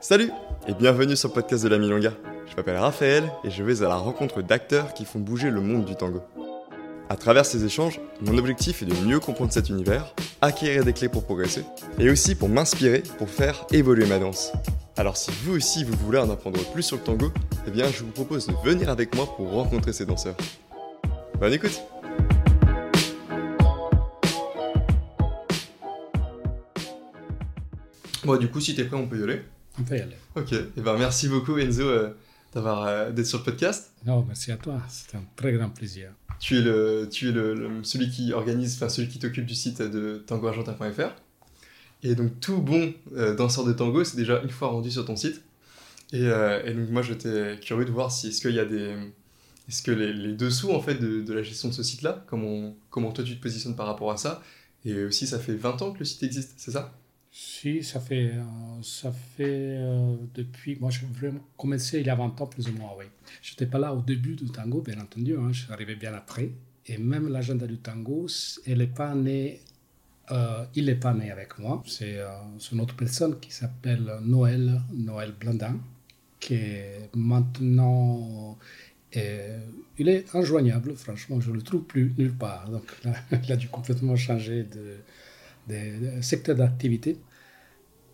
Salut et bienvenue sur le podcast de la Milonga. Je m'appelle Raphaël et je vais à la rencontre d'acteurs qui font bouger le monde du tango. À travers ces échanges, mon objectif est de mieux comprendre cet univers, acquérir des clés pour progresser, et aussi pour m'inspirer pour faire évoluer ma danse. Alors si vous aussi vous voulez en apprendre plus sur le tango, eh bien je vous propose de venir avec moi pour rencontrer ces danseurs. Bonne écoute Bon du coup si t'es prêt on peut y aller. On peut y aller. Ok, et eh ben merci beaucoup Enzo euh, d'avoir euh, d'être sur le podcast. Non, merci à toi, c'est un très grand plaisir. Tu es, le, tu es le, celui qui organise, enfin celui qui t'occupe du site de tangoargentin.fr. Et donc tout bon euh, danseur de tango, c'est déjà une fois rendu sur ton site. Et, et donc moi j'étais curieux de voir si est-ce qu'il y a des, est-ce que les, les, dessous en fait de, de, la gestion de ce site-là, comment, comment toi tu te positionnes par rapport à ça, et aussi ça fait 20 ans que le site existe, c'est ça? Si, ça fait, euh, ça fait euh, depuis. Moi, j'ai vraiment commencé il y a 20 ans, plus ou moins, oui. Je n'étais pas là au début du tango, bien entendu, hein, je suis arrivé bien après. Et même l'agenda du tango, pas. Euh, il n'est pas né avec moi. C'est une autre personne qui s'appelle Noël, Noël Blandin, qui est maintenant. il est injoignable, franchement, je ne le trouve plus nulle part. Donc il a dû complètement changer de, des secteurs d'activité.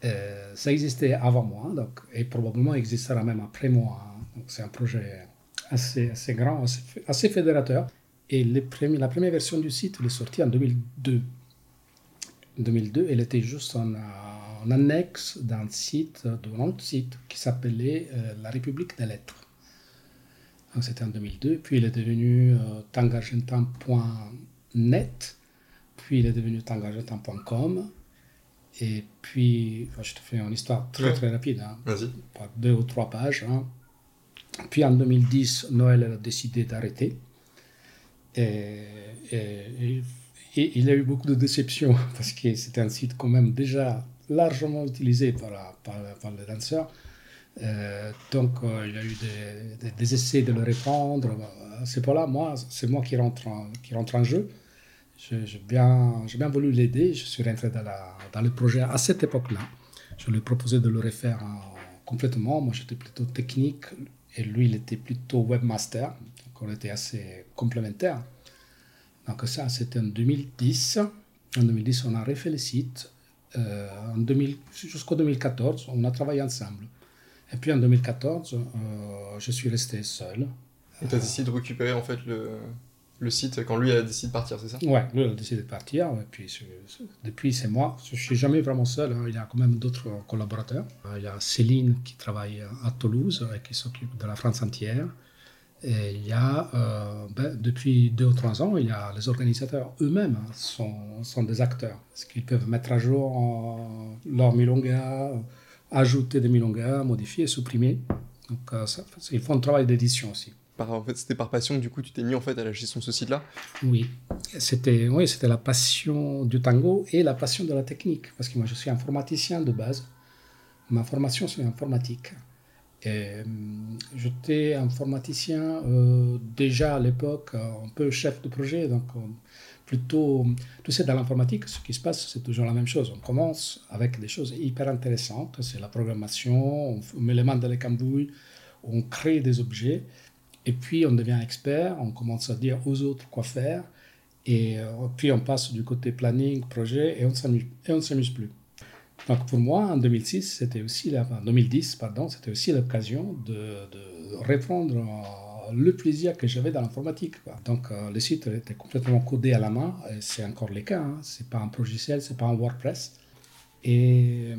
Euh, ça existait avant moi, donc, et probablement existera même après moi. Hein. c'est un projet assez, grand, assez, fédérateur. Et la première version du site est sortie en 2002. 2002, elle était juste en, annexe d'un site, d'un autre site qui s'appelait euh, La République des Lettres. C'était en 2002. Puis il est devenu euh, tangargentin.net puis il est devenu tangagetin.com. Et puis, je te fais une histoire très très rapide, hein, par deux ou trois pages. Hein. Puis en 2010, Noël a décidé d'arrêter. Et, et, il a eu beaucoup de déceptions parce que c'était un site quand même déjà largement utilisé par, par, par les danseurs. Euh, donc euh, il y a eu des, des, essais de le répondre. C'est pas là, moi, c'est moi qui rentre, qui rentre en jeu. J'ai bien, bien voulu l'aider. Je suis rentré dans, la, dans, le projet à cette époque-là. Je lui ai proposé de le refaire complètement. Moi, j'étais plutôt technique et lui, il était plutôt webmaster. Donc, on était assez complémentaires. Donc, ça, c'était en 2010. En 2010, on a refait le site. Euh, en 2000, jusqu'en 2014, on a travaillé ensemble. Et puis en 2014, euh, je suis resté seul. Et tu as décidé de récupérer en fait le, le site quand lui a décidé de partir, c'est ça? Ouais, lui a décidé de partir. Puis depuis, c'est moi. Je ne suis jamais vraiment seul. Hein. Il y a quand même d'autres collaborateurs. Il y a Céline qui travaille à Toulouse et qui s'occupe de la France entière. Et il y a, euh, ben, depuis deux ou trois ans, il y a les organisateurs eux-mêmes hein, sont, des acteurs. Parce qu'ils peuvent mettre à jour leur milonga, ajouter des milongas, modifier, supprimer? Donc, euh, ils font un travail d'édition aussi en fait, c'était par passion que du coup tu t'es mis en fait à la gestion de ce site-là Oui, c'était oui, c'était la passion du tango et la passion de la technique parce que moi je suis informaticien de base. Ma formation c'est informatique. Hum, j'étais informaticien euh, déjà à l'époque, un peu chef de projet, donc euh, plutôt, tu sais, dans l'informatique, ce qui se passe, c'est toujours la même chose. On commence avec des choses hyper intéressantes, c'est la programmation, on met les mains dans les cambouis, on crée des objets, et puis on devient expert, on commence à dire aux autres quoi faire. Et euh, puis on passe du côté planning, projet, et on ne s'amuse plus. Donc pour moi, en 2006, c'était aussi la, 2010, pardon, c'était aussi l'occasion de, de, reprendre euh, le plaisir que j'avais dans l'informatique. Donc euh, le site était complètement codé à la main, et c'est encore le cas. Hein. C'est pas un logiciel, c'est pas un WordPress. Et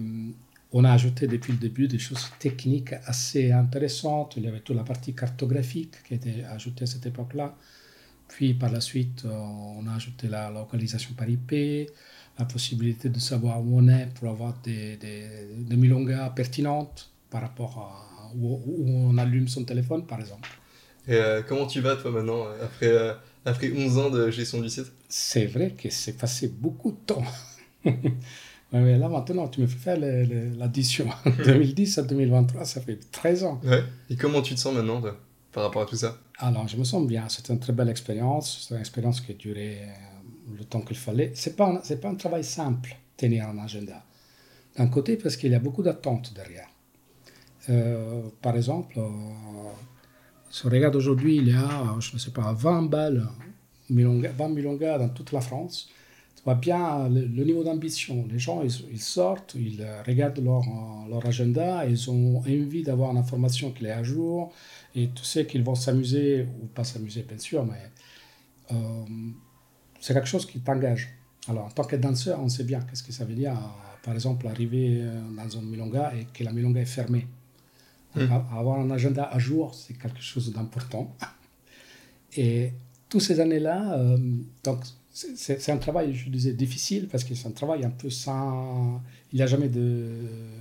on a ajouté depuis le début des choses techniques assez intéressantes. Il y avait toute la partie cartographique qui était ajoutée à cette époque-là. Puis par la suite, euh, on a ajouté la localisation par IP, la possibilité de savoir où on est pour avoir des, des, milongas pertinentes par rapport à où, on allume son téléphone, par exemple. Et euh, comment tu vas, toi, maintenant, après, euh, après 11 ans de gestion du site? C'est vrai que c'est passé beaucoup de temps. Mais là, maintenant, tu me fais faire l'addition. 2010 à 2023, ça fait 13 ans. Ouais. Et comment tu te sens maintenant par rapport à tout ça? Alors, je me sens bien. C'était une très belle expérience. C'est une expérience qui a duré euh, le temps qu'il fallait. Ce n'est pas, pas un travail simple, tenir un agenda. D'un côté, parce qu'il y a beaucoup d'attentes derrière. par exemple, si on regarde aujourd'hui, il y a, je ne sais pas, 20 balles, 20 milongas dans toute la France voit bien le, niveau d'ambition. Les gens, ils, sortent, ils regardent leur, leur agenda, ils ont envie d'avoir une information qui est à jour, et tu sais qu'ils vont s'amuser, ou pas s'amuser bien sûr, mais euh, c'est quelque chose qui t'engage. Alors en tant que danseur, on sait bien qu'est-ce que ça veut dire, par exemple, arriver dans une milonga et que la milonga est fermée. Hmm. Avoir un agenda à jour, c'est quelque chose d'important. Et toutes ces années-là, euh, donc c'est un travail, je disais, difficile parce que c'est un travail un peu sans. Il n'y a jamais de,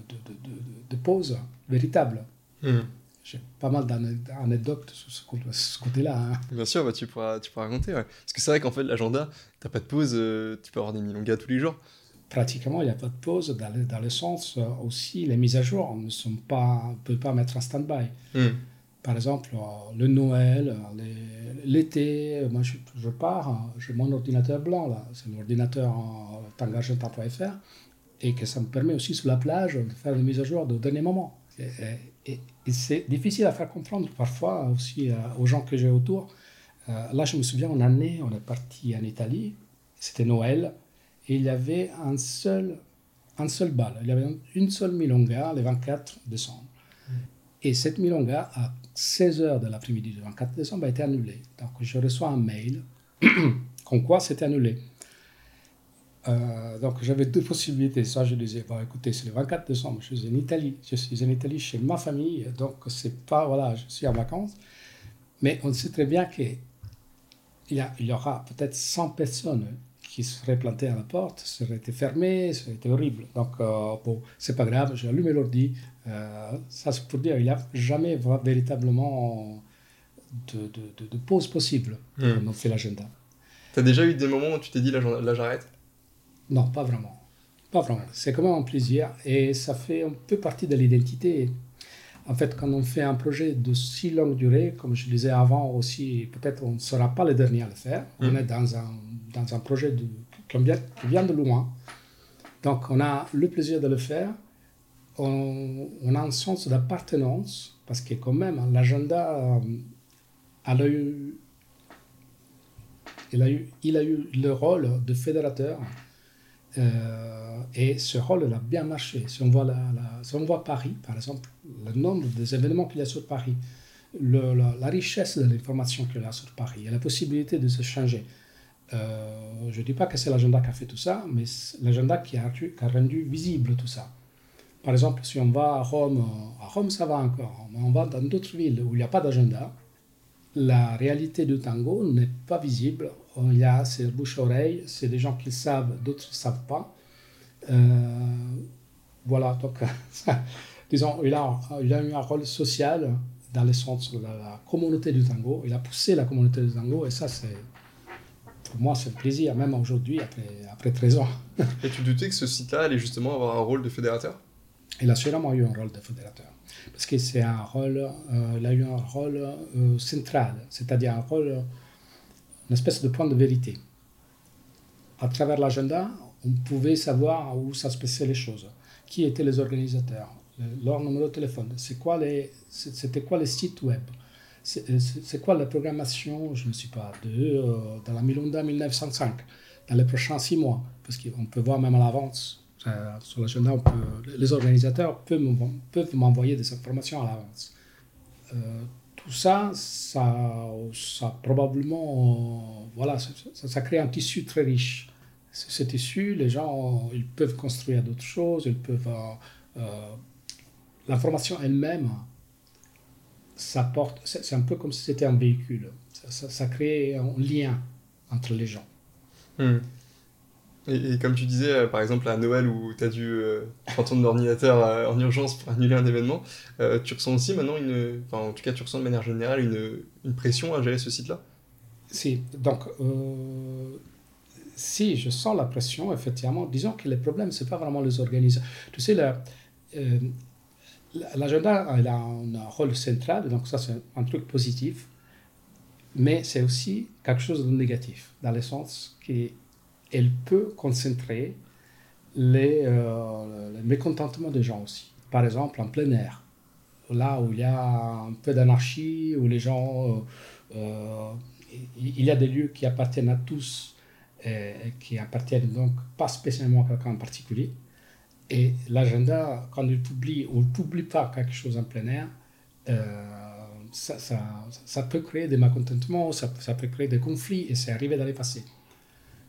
de, de, de pause véritable. Hmm. J'ai pas mal d'anecdotes sur ce, côté-là. Hein. Bien sûr, bah, tu, pourras, tu pourras raconter. Parce que c'est vrai qu'en fait, l'agenda, tu n'as pas de pause, euh, tu peux avoir des milongas tous les jours. Pratiquement, il n'y a pas de pause dans le, dans le sens euh, aussi, les mises à jour ne sont pas. On ne peut pas mettre en stand-by. Hmm. Par exemple, euh, le Noël, l'été, moi je, je pars, j'ai mon ordinateur blanc, là, c'est l'ordinateur tangargenta.fr, et que ça me permet aussi sur la plage de faire des mises à jour de dernier moment. Et, c'est difficile à faire comprendre parfois aussi euh, aux gens que j'ai autour. Euh, là, je me souviens, en année, on est parti en Italie, c'était Noël, et il y avait un seul, un seul bal, il y avait une seule milonga le 24 décembre. Et cette milonga, à 16h de l'après-midi du 24 décembre, a été annulée. Donc je reçois un mail comme quoi c'était annulé. Euh, donc j'avais deux possibilités. Soit je disais, bon, écoutez, c'est le 24 décembre, je suis en Italie, je suis en Italie chez ma famille, donc c'est pas, voilà, je suis en vacances. Mais on sait très bien qu'il y, y aura peut-être 100 personnes qui serait planté à la porte, serait été fermé, ça aurait été horrible. Donc, euh, bon, c'est pas grave, j'ai allumé l'ordi. Euh, ça, c'est pour dire, il n'y a jamais véritablement de, de, de, pause possible quand hmm. on fait l'agenda. Tu as déjà eu des moments où tu t'es dit, là, là j'arrête? Non, pas vraiment. Pas vraiment. C'est quand même un plaisir et ça fait un peu partie de l'identité. En fait, quand on fait un projet de si longue durée, comme je disais avant aussi, peut-être on ne sera pas les derniers à le faire. On hmm. est dans un dans un projet de, qui, vient, de loin. Donc, on a le plaisir de le faire. On, a un sens d'appartenance, parce que quand même, l'agenda, euh, a eu, il, a eu, il a eu le rôle de fédérateur. Euh, et ce rôle a bien marché. Si on, voit la, si on voit Paris, par exemple, le nombre des événements qu'il y a sur Paris, la, richesse de l'information qu'il y a sur Paris et la possibilité de se changer. Euh, je ne dis pas que c'est l'agenda qui a fait tout ça, mais l'agenda qui a rendu visible tout ça. Par exemple, si on va à Rome, à Rome ça va encore, mais on va dans d'autres villes où il n'y a pas d'agenda, la réalité du tango n'est pas visible. Il y a ces bouche-oreille, c'est des gens qui savent, d'autres ne savent pas. Euh, voilà, donc, disons, il a, il a eu un rôle social dans le sens de la communauté du tango. Il a poussé la communauté du tango et ça, c'est pour moi, c'est un plaisir, même aujourd'hui, après, après 13 ans. Et tu doutais que ce site-là allait justement avoir un rôle de fédérateur? Il a sûrement eu un rôle de fédérateur. Parce que c'est un rôle, euh, il a eu un rôle euh, central, c'est-à-dire un rôle, une espèce de point de vérité. À travers l'agenda, on pouvait savoir où ça les choses, qui étaient les organisateurs, leur numéro de téléphone, c'était quoi les sites web, euh, c'est quoi la programmation, je ne sais pas, de, dans la Milonda 1905, dans les prochains six mois Parce qu'on peut voir même à l'avance. Sur l'agenda, les organisateurs peuvent m'envoyer des informations à l'avance. Euh, tout ça, ça, ça probablement, voilà, ça, crée un tissu très riche. Ce tissu, les gens, ils peuvent construire d'autres choses, ils peuvent, l'information elle-même ça porte, c'est un peu comme si c'était un véhicule. Ça, ça, crée un lien entre les gens. Hmm. Et, comme tu disais, euh, par exemple à Noël où tu as dû euh, prendre ton ordinateur euh, en urgence pour annuler un événement, tu ressens aussi maintenant une. Enfin, en tout cas, tu ressens de manière générale une, une pression à gérer ce site-là? Si, donc. si, je sens la pression, effectivement. Disons que le problème, c'est pas vraiment les organisateurs. Tu sais, la, L'agenda a un rôle central, donc ça c'est un truc positif, mais c'est aussi quelque chose de négatif, dans le sens qu'elle peut concentrer les, euh, mécontentements des gens aussi. Par exemple, en plein air, là où il y a un peu d'anarchie, où les gens... Euh, il y a des lieux qui appartiennent à tous et qui appartiennent donc pas spécialement à quelqu'un en particulier. Et l'agenda, quand il publie ou ne publie pas quelque chose en plein air, ça, ça, peut créer des mécontentements, ça, ça, peut créer des conflits, et c'est arrivé dans les passés.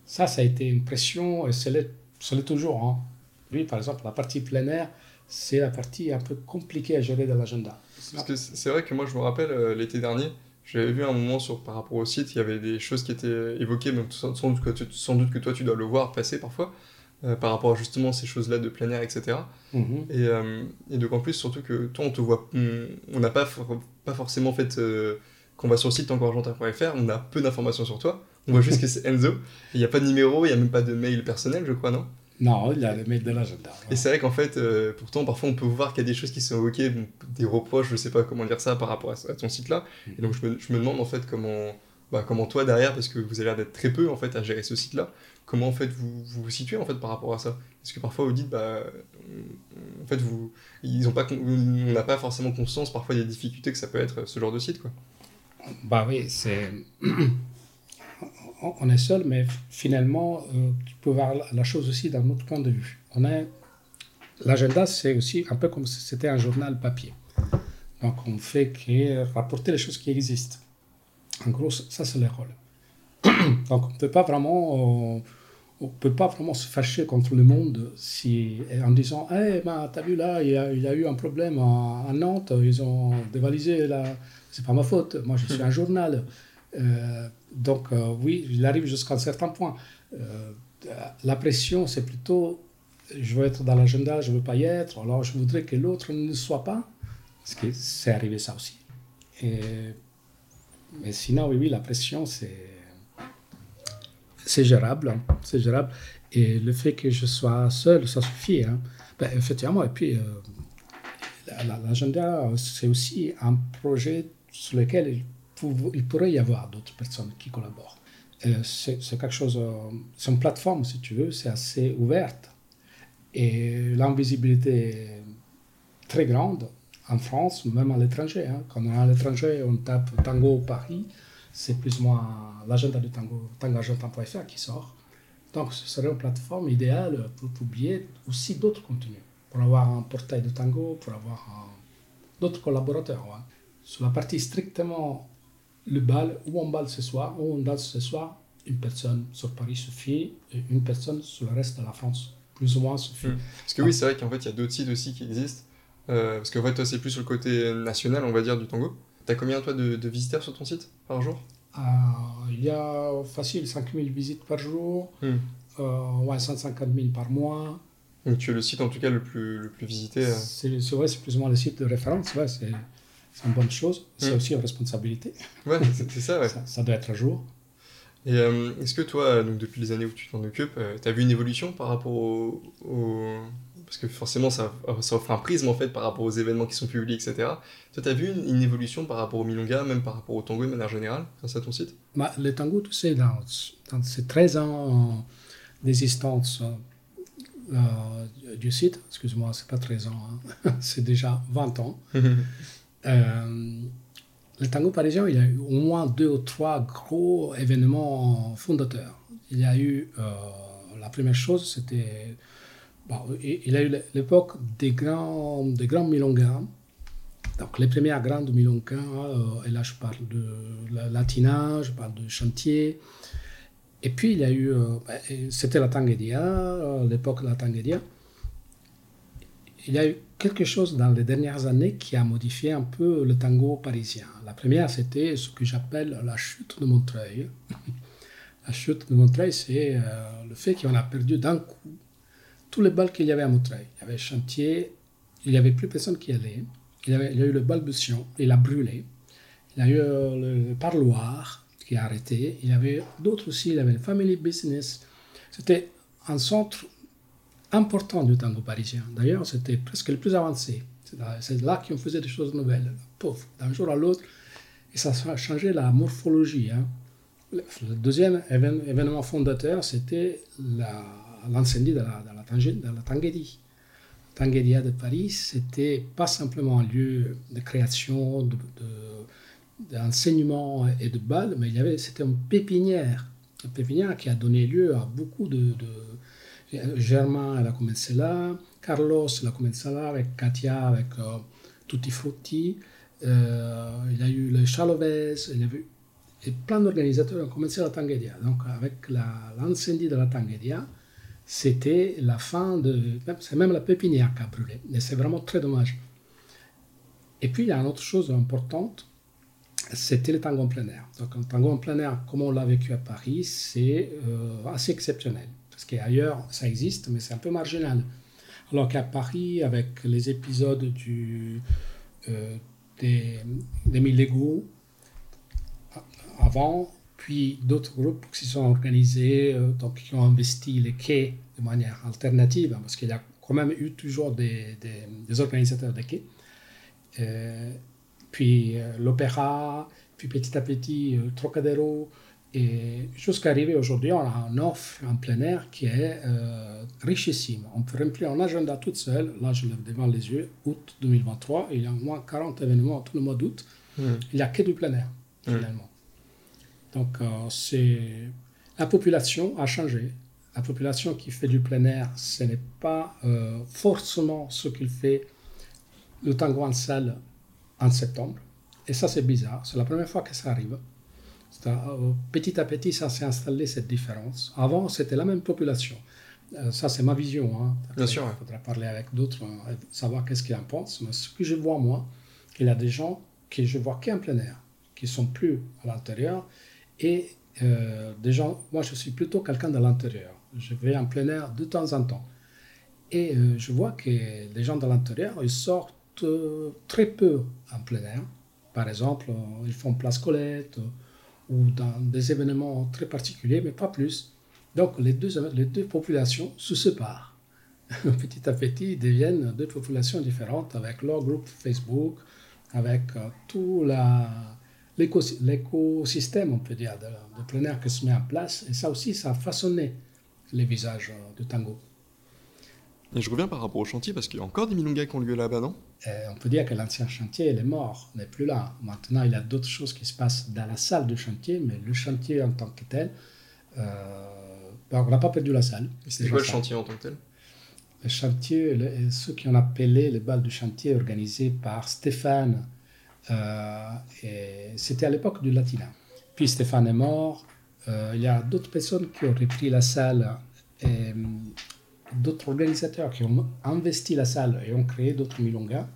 Ça, ça a été une pression, et c'est l'est toujours. Hein. Lui, par exemple, la partie plein air, c'est la partie un peu compliquée à gérer dans l'agenda. Parce que c'est vrai que moi, je me rappelle, euh, l'été dernier, j'avais vu un moment sur, par rapport au site, il y avait des choses qui étaient évoquées, même sans, doute que, sans doute que toi, tu dois le voir passer parfois. Euh, par rapport à justement ces choses-là de plein air, etc. Et, mhm. euh, et, donc en plus, surtout que toi, on te voit, on n'a pas, pas forcément fait, euh, qu'on va sur le site tangoargentin.fr, on a peu d'informations sur toi. On voit juste que c'est Enzo. Il n'y a pas de numéro, il n'y a même pas de mail personnel, je crois, non? Non, il y a le mail de l'agenda. Et c'est vrai qu'en fait, pourtant, parfois, on peut voir qu'il y a des choses qui sont évoquées, des reproches, je sais pas comment dire ça par rapport à, ton site-là. Et donc, je me, je me, demande en fait comment, bah, comment toi derrière, parce que vous avez l'air d'être très peu en fait à gérer ce site-là, comment en fait vous, vous situez en fait par rapport à ça? Est-ce que parfois vous dites bah en fait vous ils ont pas on n'a pas forcément conscience parfois des difficultés que ça peut être ce genre de site quoi. Bah oui, c'est on est seul mais finalement euh, tu peux voir la chose aussi d'un autre point de vue. On est l'agenda c'est aussi un peu comme si c'était un journal papier. Donc on fait que rapporter les choses qui existent. En gros, ça c'est le rôle. Donc on peut pas vraiment, euh, on peut pas vraiment se fâcher contre le monde si, en disant hey, ben, T'as vu là, il y, a, eu un problème à, Nantes, ils ont dévalisé là, c'est pas ma faute, moi je suis un journal. Euh, donc euh, oui, il arrive jusqu'à un certain point. la pression, c'est plutôt je veux être dans l'agenda, je veux pas y être, alors je voudrais que l'autre ne soit pas. Parce que c'est arrivé ça aussi. Mais sinon, oui, oui, la pression, c'est c'est gérable, hein. c'est gérable. Et le fait que je sois seul, ça suffit. Hein. Ben, effectivement, et puis euh, l'agenda, c'est aussi un projet sur lequel il, pourrait y avoir d'autres personnes qui collaborent. C'est quelque chose, euh, c'est une plateforme, si tu veux, c'est assez ouverte. Et l'invisibilité est très grande en France, même à l'étranger. Hein. Quand on est à l'étranger, on tape Tango Paris, c'est plus ou moins l'agenda du tango, tangoargentin.fr qui sort. Donc ce serait une plateforme idéale pour publier aussi d'autres contenus, pour avoir un portail de tango, pour avoir d'autres collaborateurs. Sur la partie strictement le bal, où on balle ce soir, où on danse ce soir, une personne sur Paris suffit, et une personne sur le reste de la France, plus ou moins suffit. Hmm. Parce que oui, c'est vrai qu'en fait, il y a d'autres sites aussi qui existent. Euh, parce qu'en fait, toi, c'est plus sur le côté national, on va dire, du tango. T'as combien, toi, de, de, visiteurs sur ton site par jour? Euh, Il y a facile 5000 visites par jour, euh, ouais, 150 000 par mois. Donc tu es le site, en tout cas, le plus, le plus visité euh. C'est vrai, c'est plus ou moins le site de référence, ouais, c'est une bonne chose. C'est hmm. aussi une responsabilité. Ouais, c'est ça, ouais. ça, doit être à jour. Et est-ce que toi, donc, depuis les années où tu t'en occupes, tu as vu une évolution par rapport au, parce que forcément ça, ça, offre un prisme en fait par rapport aux événements qui sont publiés, etc. Toi, tu as vu une, évolution par rapport au Milonga, même par rapport au tango de manière générale, grâce à ton site? Bah, Le tango, tu sais, dans, dans ces 13 ans d'existence euh, du site, excuse-moi, c'est pas 13 ans, hein, c'est déjà 20 ans. euh, le tango parisien, il y a eu au moins deux ou trois gros événements fondateurs. Il y a eu, euh, la première chose, c'était il a eu l'époque des grands, des grands milongas. Donc, les premières grandes milongas, euh, et là je parle de la Latina, je parle de Chantier. Et puis il y a eu, euh, ben, c'était la Tanguedia, l'époque de la Tanguedia. Il y a eu quelque chose dans les dernières années qui a modifié un peu le tango parisien. La première, c'était ce que j'appelle la chute de Montreuil. la chute de Montreuil, c'est le fait qu'on a perdu d'un coup tous les balles qu'il y avait à Montreuil. Il y avait chantier, il n'y avait plus personne qui allait. Il y, avait, a eu le balbution, il a brûlé. Il y a eu euh, le parloir qui a arrêté. Il y avait d'autres aussi, il y avait le family business. C'était un centre important du tango parisien. D'ailleurs, c'était presque le plus avancé. C'est là, qu'on faisait des choses nouvelles. Pauvre, d'un jour à l'autre. Et ça a changé la morphologie. Hein. Le deuxième événement fondateur, c'était l'incendie de la, de la, de la Tanguedia de Paris, c'était pas simplement un lieu de création, de, d'enseignement et de bal, mais c'était une pépinière, une pépinière qui a donné lieu à beaucoup de, Germain, elle a commencé là, Carlos, elle a commencé là, avec Katia, avec euh, Tutti euh, il y a eu le Chalovez, il y a eu et plein d'organisateurs ont commencé la Tanguedia. Donc, avec l'incendie de la Tanguedia, c'était la fin de. C'est même la pépinière qui a brûlé. Et c'est vraiment très dommage. Et puis, il y a une autre chose importante c'était le tango en plein air. Donc, un tango en plein air, comme on l'a vécu à Paris, c'est euh, assez exceptionnel. Parce qu'ailleurs, ça existe, mais c'est un peu marginal. Alors qu'à Paris, avec les épisodes euh, des, des Lego avant, puis d'autres groupes qui se sont organisés, euh, donc qui ont investi les quais de manière alternative, hein, parce qu'il y a quand même eu toujours des, des, organisateurs de quais puis euh, l'opéra, puis petit à petit Trocadéro, et jusqu'à arriver aujourd'hui, on a un offre en plein air qui est euh, richissime. On peut remplir un agenda toute seule. Là, je l'ai devant les yeux, août 2023. Il y a au moins 40 événements tout le mois d'août. Hmm. Il n'y a que du plein air, hmm. finalement. Donc, c'est... la population a changé. La population qui fait du plein air, ce n'est pas forcément ce qu'il fait le tango en salle en septembre. Et ça, c'est bizarre. C'est la première fois que ça arrive. Euh, petit à petit, ça s'est installé, cette différence. Avant, c'était la même population. Euh, ça, c'est ma vision. Hein. Bien sûr. Il faudra parler avec d'autres, hein, savoir qu'est-ce qu'ils en pensent. Mais ce que je vois, moi, il y a des gens que je vois qu'en plein air, qui sont plus à l'intérieur. Et euh, des gens, moi, je suis plutôt quelqu'un de l'intérieur. Je vais en plein air de temps en temps. Et je vois que les gens de l'intérieur, ils sortent euh, très peu en plein air. Par exemple, ils font place Colette ou dans des événements très particuliers, mais pas plus. Donc les deux, populations se séparent. petit à petit, ils deviennent deux populations différentes avec leur groupe Facebook, avec tout l'écosystème, on peut dire, de, de, qui se met en place. Et ça aussi, ça a façonné les visages du tango. Et je reviens par rapport au chantier parce qu'il y a encore des milongas qui ont lieu là-bas, non? Euh, On peut dire que l'ancien chantier, il est mort, n'est plus là. Maintenant, il y a d'autres choses qui se passent dans la salle du chantier, mais le chantier en tant que tel, euh, ben, on n'a pas perdu la salle. C'est quoi le chantier en tant que tel? Le chantier, ceux qui ont appelé les balles du chantier organisé par Stéphane, euh, c'était à l'époque du latina. Puis Stéphane est mort, il y a d'autres personnes qui ont repris la salle. Et, d'autres organisateurs qui ont investi la salle et ont créé d'autres milongas.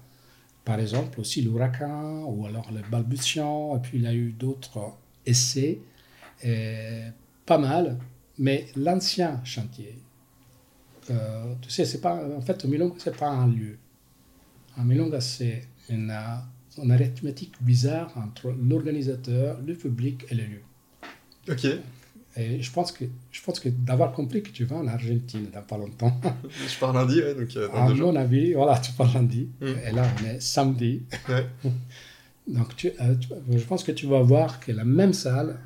Par exemple, aussi l'ouragan ou alors le balbutiant. Et puis il y a eu d'autres essais. pas mal. Mais l'ancien chantier, euh, tu sais, c'est pas, en fait, Milonga, c'est pas un lieu. Un Milonga, c'est une, une arithmétique bizarre entre l'organisateur, le public et le lieu. Ok. Et je pense que, je pense que d'avoir compris que tu vas en Argentine dans pas longtemps. je pars lundi, ouais, donc. Euh, à mon avis, voilà, tu pars lundi. Mm. Et là, on est samedi. Ouais. donc, euh, tu, je pense que tu vas voir que la même salle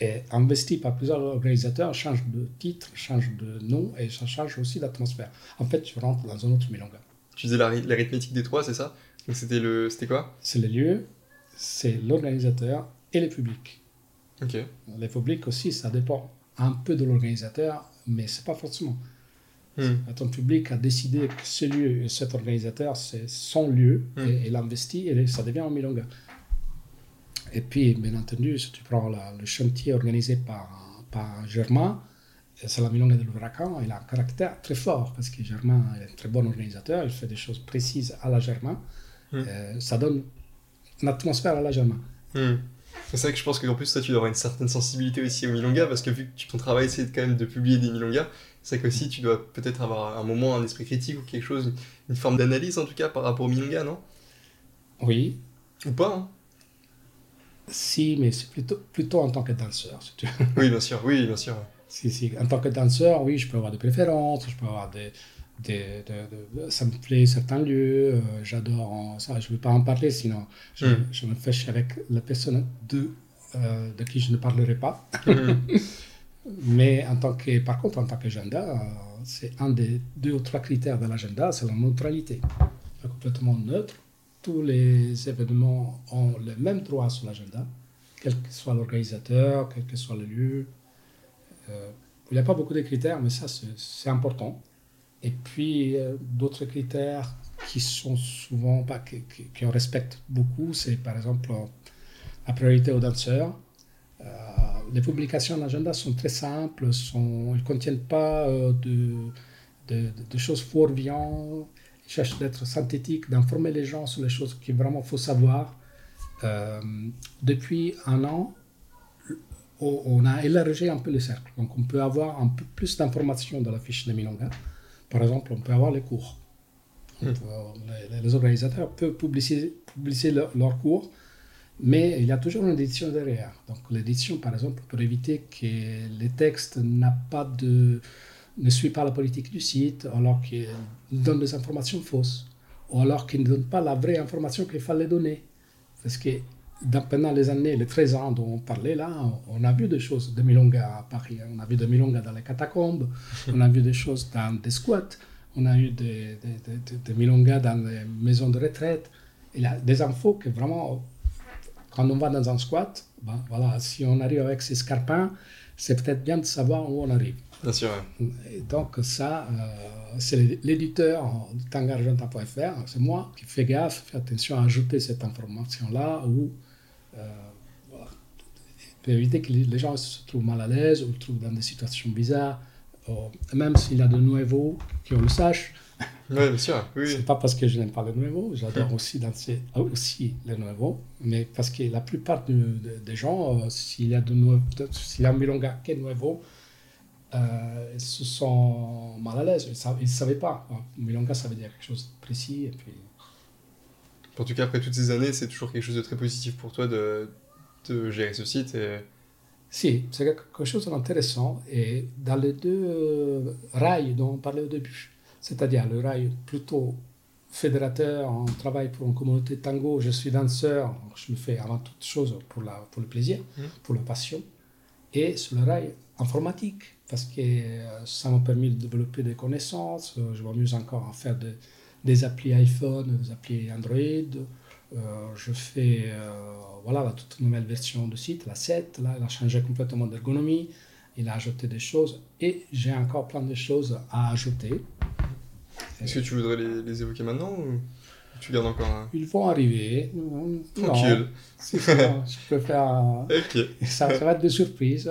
est investie par plusieurs organisateurs, change de titre, change de nom et ça change aussi l'atmosphère. En fait, tu rentres dans un autre milonga. Tu disais l'arithmétique des trois, c'est ça? Donc, c'était quoi? C'est le lieu, c'est l'organisateur et le public. Les publics aussi, ça dépend un peu de l'organisateur, mais c'est pas forcément. Hmm. Ton public a décidé que ce lieu et cet organisateur, c'est son lieu, hmm. et il investit, et ça devient un milonga. Et puis, bien entendu, si tu prends le chantier organisé par, par Germain, c'est la milonga de l'ouragan, il a un caractère très fort, parce que Germain est un très bon organisateur, il fait des choses précises à la Germain, hmm. euh, ça donne une atmosphère à la Germain. C'est vrai que je pense qu'en plus, ça, tu dois avoir une certaine sensibilité aussi au Milonga, parce que vu que ton travail, c'est quand même de publier des Milongas, c'est qu'aussi, tu dois peut-être avoir un moment, un esprit critique ou quelque chose, une forme d'analyse en tout cas par rapport au Milonga, non? Oui. Ou pas hein? Si, mais c'est plutôt, plutôt en tant que danseur. Si tu... oui, bien sûr, oui, bien sûr. Si, si. En tant que danseur, oui, je peux avoir des préférences, je peux avoir des, de, de, ça me plaît certains lieux, euh, j'adore ça, je ne veux pas en parler sinon je, hmm. je me fâche avec la personne de, euh, de qui je ne parlerai pas. Hmm. Mais en tant que, par contre, en tant qu'agenda, c'est un des deux ou trois critères de l'agenda, c'est la neutralité. Complètement neutre. Tous les événements ont le même droit sur l'agenda, quel que soit l'organisateur, quel que soit le lieu. Euh, il n'y a pas beaucoup de critères, mais ça, c'est important. Et puis, euh, d'autres critères qui sont souvent, pas, qui, qui, respecte beaucoup, c'est par exemple la priorité aux danseurs. Euh, les publications d'agenda sont très simples, sont, elles ne contiennent pas euh, de, choses fourviantes, ils cherchent d'être synthétiques, d'informer les gens sur les choses qu'il vraiment faut savoir. depuis un an, on a élargi un peu le cercle. Donc on peut avoir un peu plus d'informations dans la fiche de Milonga. Par exemple, on peut avoir les cours. Hmm. les, organisateurs peuvent publier, publier leurs cours, mais il y a toujours une édition derrière. Donc l'édition, par exemple, pour éviter que les textes pas de, ne suivent pas la politique du site, alors qu'ils donnent des informations fausses, ou alors qu'ils ne donnent pas la vraie information qu'il fallait donner. Parce que pendant les années, les 13 ans dont on parlait là, on a vu des choses de Milonga à Paris. On a vu de Milonga dans les catacombes, on a vu des choses dans des squats, on a eu des, des, Milonga dans les maisons de retraite. Il y a des infos que vraiment, quand on va dans un squat, ben, voilà, si on arrive avec ses scarpins, c'est peut-être bien de savoir où on arrive. Bien sûr. Et donc ça, euh, c'est l'éditeur de tangargenta.fr, c'est moi qui fais gaffe, fais attention à ajouter cette information-là ou euh, pour éviter que les gens se trouvent mal à l'aise ou se trouvent dans des situations bizarres. Euh, même s'il y a de nouveaux, qu'on le sache. Oui, bien sûr. Oui. C'est pas parce que je n'aime pas les nouveaux, j'adore aussi danser aussi les nouveaux, mais parce que la plupart des gens, euh, s'il y a de nouveaux, s'il y a un milonga qui est nouveau, ils se sont mal à l'aise, ils ne savaient pas. Milonga, ça veut dire quelque chose de précis, et puis en tout cas, après toutes ces années, c'est toujours quelque chose de très positif pour toi de, de gérer ce site. Et... Si, c'est quelque chose d'intéressant. Et dans les deux euh, rails dont on parlait au début, c'est-à-dire le rail plutôt fédérateur, on travaille pour une communauté tango, je suis danseur, je me fais avant toute chose pour, la, pour le plaisir, mmh. pour la passion. Et sur le rail informatique, parce que euh, ça m'a permis de développer des connaissances, euh, je m'amuse encore à faire de des applis iPhone, des applis Android. Euh, je fais euh, voilà, la toute nouvelle version du site, la 7. Là, il a changé complètement d'ergonomie. Il a ajouté des choses et j'ai encore plein de choses à ajouter. Est-ce que tu voudrais les, évoquer maintenant tu gardes encore un... Ils vont arriver. Tranquille. Si, je peux faire. Ça, ça, va être des surprises.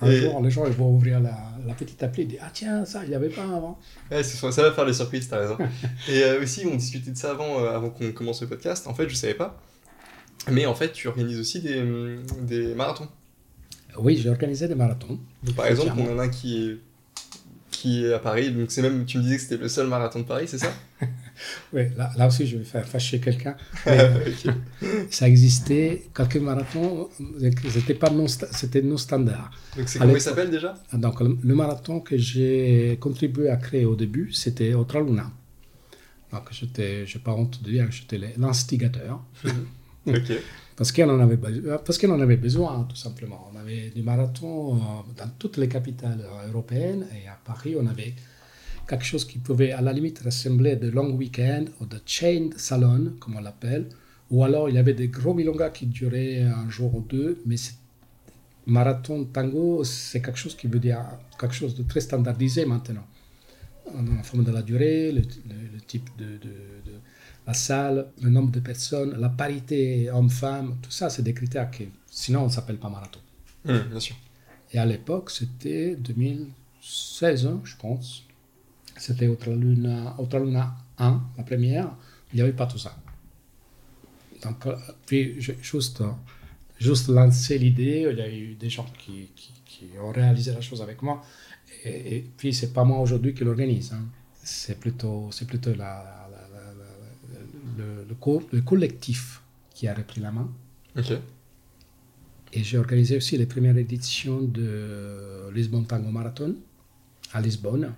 Un jour, les gens ils vont ouvrir la, la petite appli et dire Ah, tiens, ça, il n'y avait pas avant. Ouais, ça va faire les surprises, t'as raison. et euh, aussi, on discutait de ça avant, euh, avant qu'on commence le podcast. En fait, je savais pas. Mais en fait, tu organises aussi des, des marathons. Oui, j'ai organisé des marathons. par exemple, on en a un qui est, qui est à Paris. Donc, c'est même, tu me disais que c'était le seul marathon de Paris, c'est ça? Oui, là, là, aussi, je vais faire fâcher quelqu'un. Ça existait, quelques marathons, c'était pas non, c'était non standard. Donc, c'est comment il s'appelle déjà? Donc, le, marathon que j'ai contribué à créer au début, c'était Luna. Donc, j'étais, je n'ai pas honte de dire que j'étais l'instigateur. Parce qu'on en, avait, parce qu'on en avait besoin, tout simplement. On avait des marathons euh, dans toutes les capitales européennes et à Paris, on avait quelque chose qui pouvait à la limite ressembler de long week-end ou de chain salon, comme on l'appelle, ou alors il y avait des gros milongas qui duraient un jour ou deux, mais marathon tango, c'est quelque chose qui veut dire quelque chose de très standardisé maintenant. En forme de la durée, le, type de, de, la salle, le nombre de personnes, la parité homme-femme, tout ça, c'est des critères qui, sinon, on ne s'appelle pas marathon. Mmh, bien sûr. Et à l'époque, c'était 2016, hein, je pense. C'était Ultraluna, Luna 1, la première. Il n'y avait pas tout ça. Donc, euh, puis, juste, juste lancer l'idée, il y a eu des gens qui, qui, ont réalisé la chose avec moi. Et, et puis, c'est pas moi aujourd'hui qui l'organise. Hein. C'est plutôt, c'est plutôt la, le, le, le, collectif qui a repris la main. Et j'ai organisé aussi les premières éditions de Lisbonne Tango Marathon à Lisbonne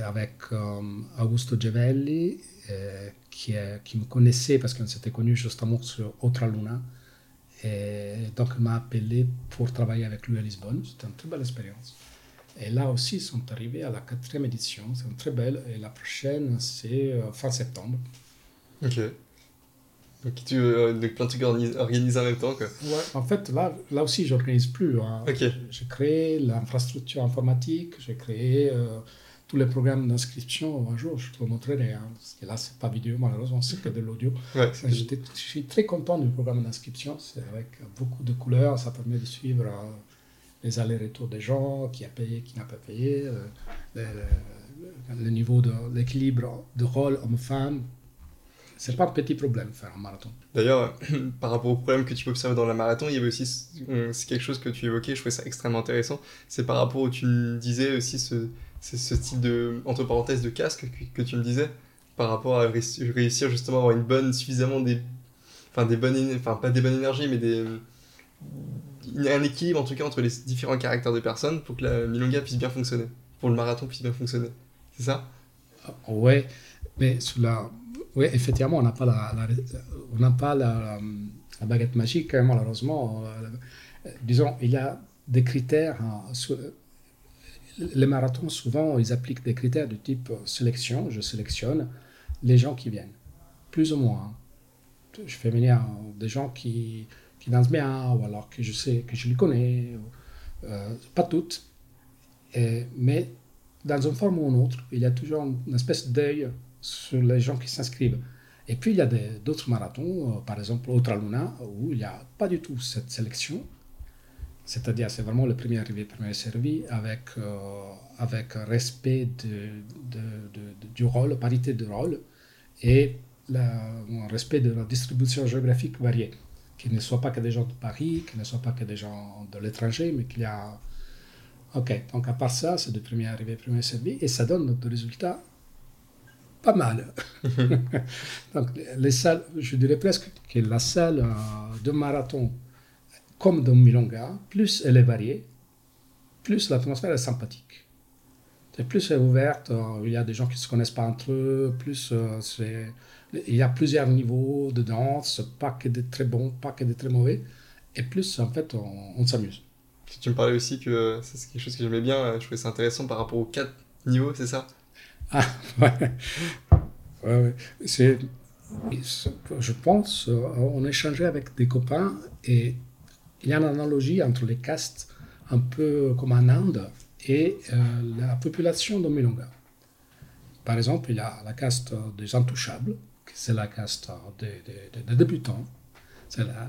avec euh, Augusto Gevelli, euh, qui, qui, me connaissait parce qu'on s'était connu justement sur Autre Luna. Et donc, il m'a appelé pour travailler avec lui à Lisbonne. C'était une très belle expérience. Et là aussi, ils sont arrivés à la quatrième édition. C'est très belle. Et la prochaine, c'est fin septembre. Ok. Donc, tu euh, plein de trucs organisés en même temps. Quoi. Ouais, en fait, là, là aussi, je n'organise plus. Hein. J'ai créé l'infrastructure informatique, j'ai créé euh, tous les programmes d'inscription. Un jour, je te le montrerai. Hein, parce que là, ce n'est pas vidéo, malheureusement, c'est que de l'audio. Ouais, je suis très content du programme d'inscription. C'est avec beaucoup de couleurs. Ça permet de suivre euh, les allers-retours des gens, qui a payé, qui n'a pas payé, le, le niveau de l'équilibre de rôle homme-femme c'est pas un petit problème faire un marathon. D'ailleurs, par rapport au problème que tu peux observer dans la marathon, il y avait aussi c'est quelque chose que tu évoquais, je trouvais ça extrêmement intéressant. C'est par rapport où tu disais aussi ce, c'est ce type de entre parenthèses de casque que, tu me disais par rapport à réussir justement à avoir une bonne suffisamment des enfin des bonnes enfin pas des bonnes énergies mais des un équilibre en tout cas entre les différents caractères de personnes pour que la milonga puisse bien fonctionner, pour le marathon puisse bien fonctionner. C'est ça? Ouais, mais cela oui, effectivement, on n'a pas la, on n'a pas la, baguette magique, malheureusement. Euh, disons, il y a des critères. Hein, les marathons, souvent, ils appliquent des critères du type sélection. Je sélectionne les gens qui viennent, plus ou moins. Je fais venir des gens qui, qui dansent bien, ou alors que je sais que je les connais. Euh, pas toutes, mais dans une forme ou une autre, il y a toujours une espèce d'œil sur les gens qui s'inscrivent. Et puis il y a d'autres marathons, euh, par exemple Luna, où il n'y a pas du tout cette sélection. C'est-à-dire, c'est vraiment le premier arrivé, le premier servi, avec, euh, avec respect de, de, du rôle, parité de rôle, et un respect de la distribution géographique variée. Qu'il ne soit pas que des gens de Paris, qu'il ne soit pas que des gens de l'étranger, mais qu'il y a. Ok, donc à part ça, c'est le premier arrivé, premier servi, et ça donne des résultats pas mal. Donc, les salles, je dirais presque que la salle euh, de marathon, comme de Milonga, plus elle est variée, plus l'atmosphère est sympathique. Et plus elle est ouverte, euh, il y a des gens qui ne se connaissent pas entre eux, plus euh, c'est, il y a plusieurs niveaux de danse, pas que des très bons, pas que des très mauvais, et plus en fait on, s'amuse. Tu me parlais aussi que c'est quelque chose que j'aimais bien, je trouvais ça intéressant par rapport aux quatre niveaux, c'est ça? Ah, ouais. C'est, je pense, euh, on échangeait avec des copains et il y a une analogie entre les castes, un peu comme en Inde, et euh, la population de Milonga. Par exemple, il y a la caste des intouchables, c'est la caste des, des, débutants.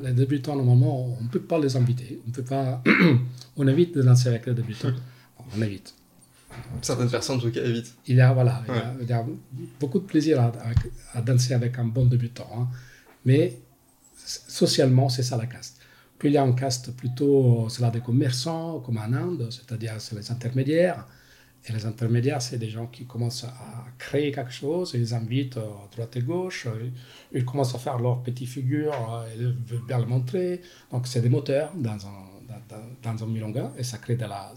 Les débutants, normalement, on ne peut pas les inviter. On peut pas. on évite de danser avec les débutants. On évite. Certaines personnes, en tout cas, évitent. Il y a, voilà, il, y a, beaucoup de plaisir à, danser avec un bon débutant. Hein. Mais socialement, c'est ça la caste. Puis il y a une caste plutôt, c'est là des commerçants, comme en Inde, c'est-à-dire c'est les intermédiaires. Et les intermédiaires, c'est des gens qui commencent à créer quelque chose, ils invitent à droite et gauche, ils commencent à faire leur petite figure, ils veulent bien le montrer. Donc c'est des moteurs dans un, dans, dans un milonga et ça crée de la,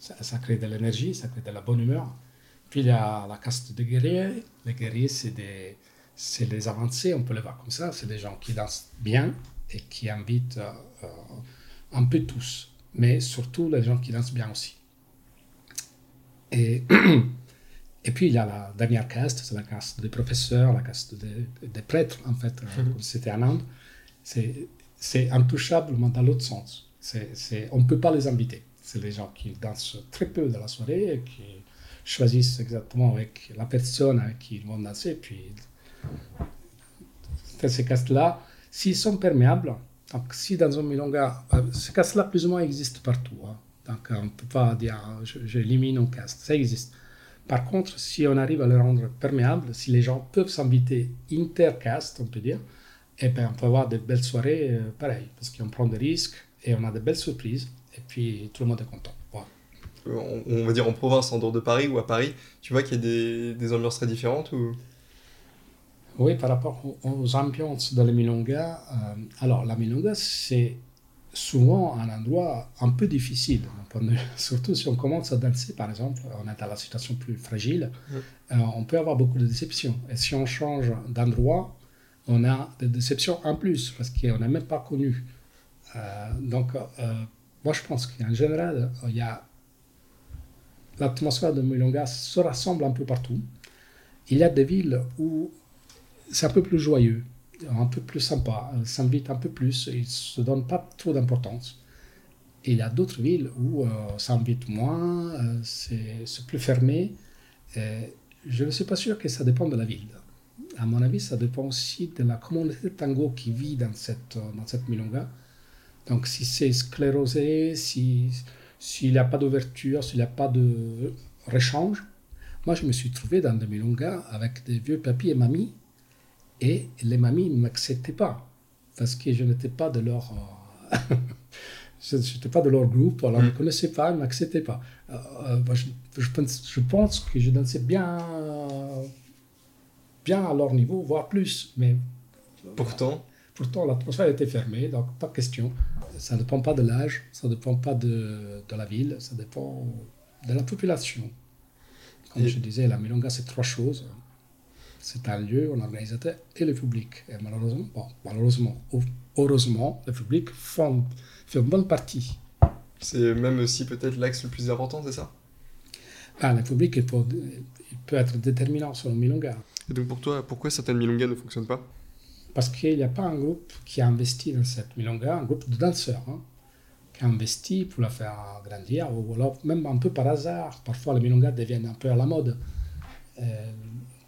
ça, crée de l'énergie, ça crée de la bonne humeur. Puis il y a la caste des guerriers. Les guerriers, c'est des, c'est les avancés, on peut les voir comme ça. C'est des gens qui dansent bien et qui invitent euh, un peu tous, mais surtout les gens qui dansent bien aussi. Et, et puis il y a la dernière caste, c'est la caste des professeurs, la caste des, prêtres, en fait, euh, mhm. comme c'était en Inde. C'est, c'est intouchable, mais dans l'autre sens. C'est, c'est, on ne peut pas les inviter. C'est les gens qui dansent très peu de la soirée et qui choisissent exactement avec la personne avec qui ils vont danser. Puis, ces castes-là, s'ils sont perméables, donc si dans un milonga, euh, ces castes-là plus ou moins existent partout. Hein. Donc on ne peut pas dire j'élimine un caste, ça existe. Par contre, si on arrive à le rendre perméable, si les gens peuvent s'inviter intercaste, on peut dire, eh ben, on peut avoir de belles soirées euh, pareilles, parce qu'on prend des risques et on a de belles surprises et puis tout le monde est content. On, va dire en province, en dehors de Paris ou à Paris, tu vois qu'il y a des, des, ambiances très différentes ou... Oui, par rapport aux, ambiances de la Milonga, euh, alors la Milonga, c'est souvent un endroit un peu difficile, surtout si on commence à danser, par exemple, on est dans la situation plus fragile, euh, on peut avoir beaucoup de déceptions. Et si on change d'endroit, on a des déceptions en plus, parce qu'on n'est même pas connu. Euh, donc, moi, je pense qu'en général, il y a l'atmosphère de Milonga se rassemble un peu partout. Il y a des villes où c'est un peu plus joyeux, un peu plus sympa, s'invite un peu plus, ils ne se donnent pas trop d'importance. Et il y a d'autres villes où euh, ça invite moins, euh, c'est plus fermé. je ne suis pas sûr que ça dépend de la ville. À mon avis, ça dépend aussi de la communauté de tango qui vit dans cette, dans cette milonga. Donc si c'est sclérosé, s'il n'y a pas d'ouverture, s'il n'y a pas de réchange, moi je me suis trouvé dans des milongas avec des vieux papis et mamies, et les mamies ne m'acceptaient pas, parce que je n'étais pas de leur... Euh, je n'étais pas de leur groupe, alors ne me mm. connaissaient pas, ils ne m'acceptaient pas. Euh, euh, je, je, pense, je, pense, que je dansais bien, bien à leur niveau, voire plus. Mais pourtant, pourtant l'atmosphère était fermée, donc pas question. Ça ne dépend pas de l'âge, ça ne dépend pas de, de, la ville, ça dépend de la population. Comme je disais, la Milonga, c'est trois choses. C'est un lieu, un organisateur et le public. Et malheureusement, bon, malheureusement, heureusement, le public fait une bonne partie. C'est même aussi peut-être l'axe le plus important, c'est ça? Ah, Le public, il peut, il peut, être déterminant sur le milonga. Et donc pour toi, pourquoi certaines milongas ne fonctionnent pas? Parce qu'il n'y a pas un groupe qui a investi dans cette milonga, un groupe de danseurs, hein, qui a investi pour la faire grandir, ou alors même un peu par hasard. Parfois, les milongas deviennent un peu à la mode. Euh,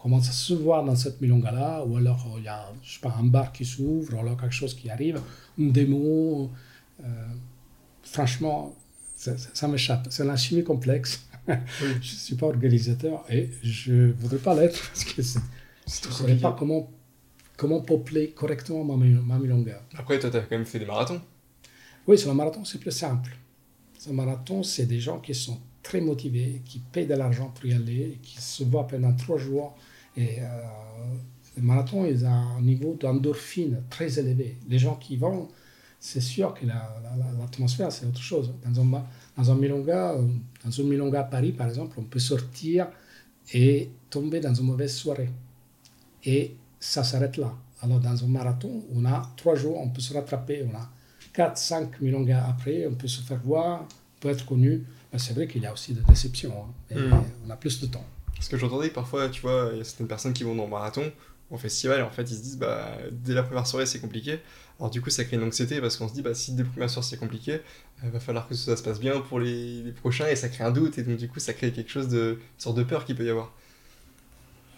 commence à se voir dans cette milonga-là, ou alors il y a je sais pas, un bar qui s'ouvre, ou alors quelque chose qui arrive, une démo, euh, franchement, ça, m'échappe. C'est un chimie complexe. je ne suis pas organisateur et je ne voudrais pas l'être parce que je ne saurais pas comment, comment peupler correctement ma, ma milonga. Après, toi, tu as quand même fait des marathons. Oui, sur le marathon, c'est plus simple. Sur le marathon, c'est des gens qui sont très motivés, qui payent de l'argent pour y aller, qui se voient pendant trois jours. Et euh, le marathon, ils ont un niveau d'endorphine très élevé. Les gens qui vont, c'est sûr que l'atmosphère, c'est autre chose. Dans un, dans un milonga, euh, dans un milonga à Paris, par exemple, on peut sortir et tomber dans une mauvaise soirée. Et ça s'arrête là. Alors, dans un marathon, on a trois jours, on peut se rattraper. On a quatre, cinq milongas après, on peut se faire voir, on peut être connu. Mais c'est vrai qu'il y a aussi des déceptions. Hein. et hmm. On a plus de temps. Parce que j'entendais parfois, tu vois, il y a certaines personnes qui vont dans le marathon, au festival, et en fait, ils se disent, bah, dès la première soirée, c'est compliqué. Alors du coup, ça crée une anxiété parce qu'on se dit, bah, si dès la première soirée c'est compliqué, il va falloir que ça se passe bien pour les, les, prochains et ça crée un doute et donc du coup, ça crée quelque chose de une sorte de peur qu'il peut y avoir.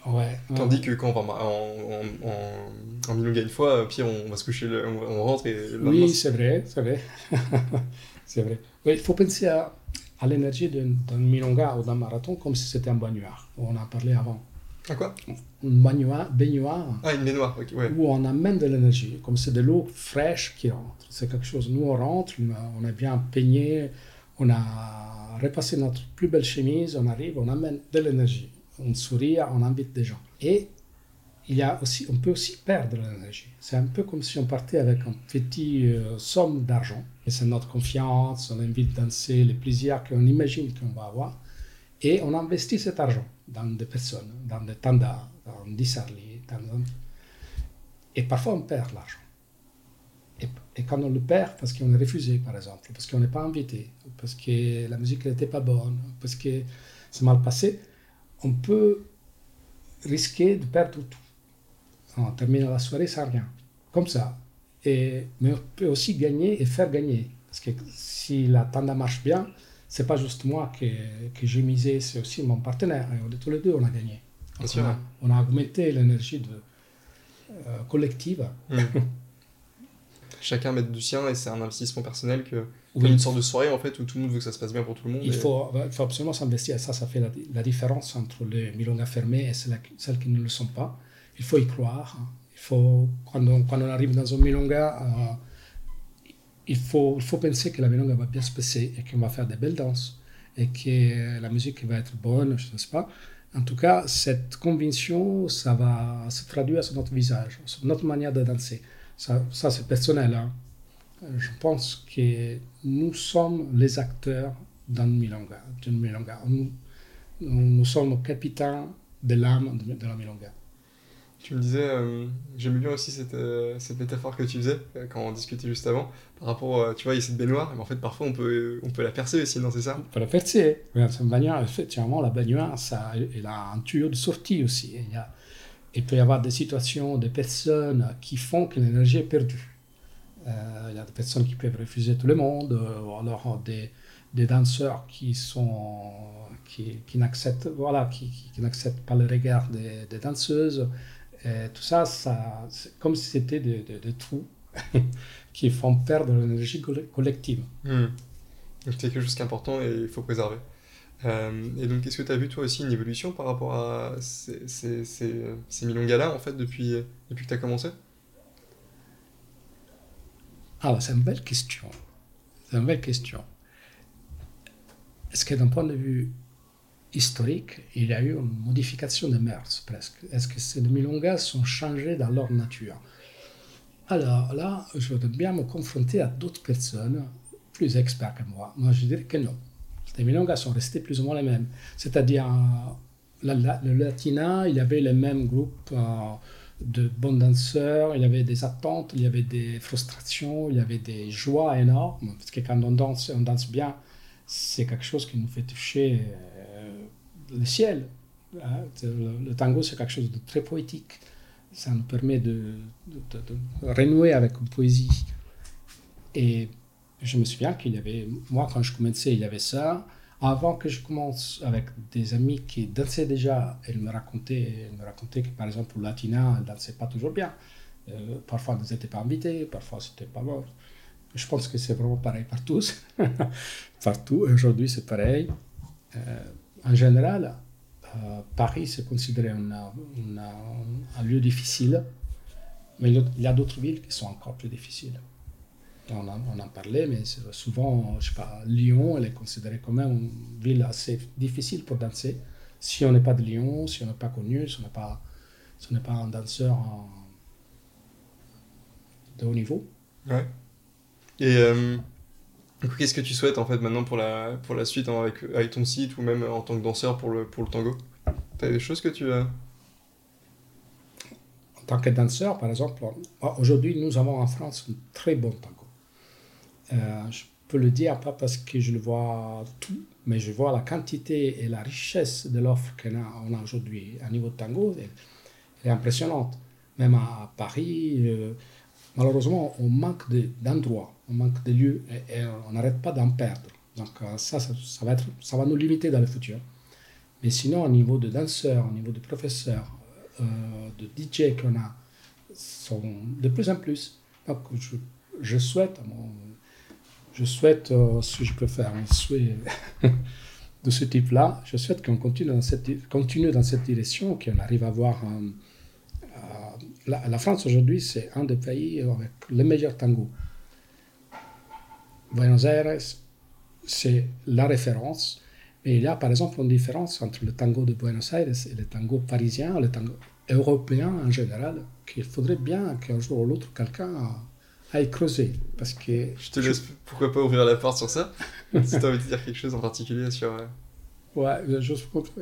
Ouais. Tandis que quand on va en, en, en, Milonga une fois, puis on va se coucher, on, rentre et. Oui, c'est vrai, c'est vrai. c'est vrai. il faut penser à, à l'énergie d'un Milonga ou d'un marathon comme si c'était un baignoire. On a parlé avant. À quoi? Une baignoire, baignoire. Ah, une baignoire, ok, ouais. Où on amène de l'énergie, comme c'est de l'eau fraîche qui rentre. C'est quelque chose. Nous, on rentre, on a bien peigné, on a repassé notre plus belle chemise, on arrive, on amène de l'énergie. On sourit, on invite des gens. Et il y a aussi, on peut aussi perdre l'énergie. C'est un peu comme si on partait avec un petit euh, somme d'argent. Et c'est notre confiance, on invite à danser, les plaisirs qu'on imagine qu'on va avoir. Et on investit cet argent dans des personnes, dans des tandas, dans des sarlis. Et parfois on perd l'argent. Et, quand on le perd, parce qu'on est refusé, par exemple, parce qu'on n'est pas invité, parce que la musique n'était pas bonne, parce que c'est mal passé, on peut risquer de perdre tout. On termine la soirée sans rien. Comme ça. Et, mais on peut aussi gagner et faire gagner. Parce que si la tanda marche bien, c'est pas juste moi que, que j'ai misé, c'est aussi mon partenaire. Et on tous les deux, on a gagné. On a, on a, augmenté l'énergie euh, collective. Hmm. Chacun met du sien et c'est un investissement personnel que oui. une sorte de soirée en fait où tout le monde veut que ça se passe bien pour tout le monde. Il, faut, il faut absolument s'investir. Ça, ça fait la, la, différence entre les milongas fermés et celles, celles, qui ne le sont pas. Il faut y croire. Il faut, quand on, arrive dans un milonga, euh, il faut, il faut penser que la milonga va bien se passer et qu'on va faire des belles danses et que la musique va être bonne, je ne sais pas. En tout cas, cette conviction, ça va se traduire sur notre visage, sur notre manière de danser. Ça, ça c'est personnel. Hein. Je pense que nous sommes les acteurs d'un milonga. milonga. Nous, nous, sommes capitaines de l'âme de, la milonga. Tu me disais, euh, j'aime bien aussi cette, euh, cette, métaphore que tu faisais euh, quand on discutait juste avant, par rapport, tu vois, il y a cette baignoire, mais en fait parfois on peut, on peut la percer aussi, non, c'est ça On peut la percer. Regarde, cette baignoire, effectivement, la baignoire, ça, elle a un tuyau de sortie aussi. Il, y a, il peut y avoir des situations, des personnes qui font que l'énergie est perdue. il y a des personnes qui peuvent refuser tout le monde, ou alors des, des danseurs qui sont qui, qui n'acceptent voilà qui, qui, n'acceptent pas le regard des danseuses et tout ça, ça c'est comme si c'était des, des, trous qui font perdre l'énergie collective. Hmm. C'est quelque chose qui est important et il faut préserver. Euh, et donc, est-ce que tu as vu toi aussi une évolution par rapport à ces, ces, ces, ces milongas-là, en fait, depuis, depuis que tu as commencé? Ah, c'est une belle question. C'est une belle question. Est-ce que d'un point de vue historique, il y a eu une modification des mœurs presque. Est-ce que ces milongas sont changés dans leur nature? Alors là, je voudrais bien me confronter à d'autres personnes plus experts que moi. Moi, je dirais que non. Les milongas sont restés plus ou moins les mêmes. C'est-à-dire, le latina, il y avait les mêmes groupes euh, de bons danseurs, il y avait des attentes, il y avait des frustrations, il y avait des joies énormes. Parce que quand on danse, on danse bien, c'est quelque chose qui nous fait toucher le ciel. Hein. Le, tango, c'est quelque chose de très poétique. Ça nous permet de, renouer avec une poésie. Et je me souviens qu'il y avait, moi, quand je commençais, il y avait ça. Avant que je commence avec des amis qui dansaient déjà, elles me racontaient, me racontaient que, par exemple, le latina, elles ne dansaient pas toujours bien. Euh, parfois, elles n'étaient pas invitées, parfois, c'était pas bon. Je pense que c'est vraiment pareil partout. partout. Aujourd'hui, c'est pareil. Euh, en général, euh, Paris c'est considéré un, un, lieu difficile, mais il y a d'autres villes qui sont encore plus difficiles. On en, on parlait, mais souvent, je sais pas, Lyon, elle est considérée comme une ville assez difficile pour danser. Si on n'est pas de Lyon, si on n'est pas connu, si on n'est pas, si pas un danseur de haut niveau. Ouais. Et euh, Qu'est-ce que tu souhaites en fait maintenant pour la, pour la suite hein, avec, avec ton site ou même en tant que danseur pour le, pour le tango? Tu as des choses que tu as? En tant que danseur, par exemple, aujourd'hui nous avons en France un très bon tango. Euh, je peux le dire pas parce que je le vois tout, mais je vois la quantité et la richesse de l'offre qu'on a, a aujourd'hui à niveau de tango, elle, est impressionnante. Même à, Paris, euh, malheureusement, on manque d'endroits on manque de lieux et, on n'arrête pas d'en perdre. Donc euh, ça, ça, va nous limiter dans le futur. Mais sinon, au niveau de danseurs, au niveau de professeurs, euh, de DJ qu'on a, sont de plus en plus. Donc je, souhaite, je souhaite, euh, si je peux faire un souhait de ce type-là, je souhaite qu'on continue dans cette, direction, qu'on arrive à avoir... la, la, France aujourd'hui, c'est un des pays avec le meilleur tango. Buenos Aires, c'est la référence. Mais il y a par exemple une différence entre le tango de Buenos Aires et le tango parisien, le tango européen en général, qu'il faudrait bien qu'un jour ou l'autre quelqu'un aille creuser. Parce que je te laisse, pourquoi pas ouvrir la porte sur ça? Si tu as envie de dire quelque chose en particulier sur. Euh, ouais, je,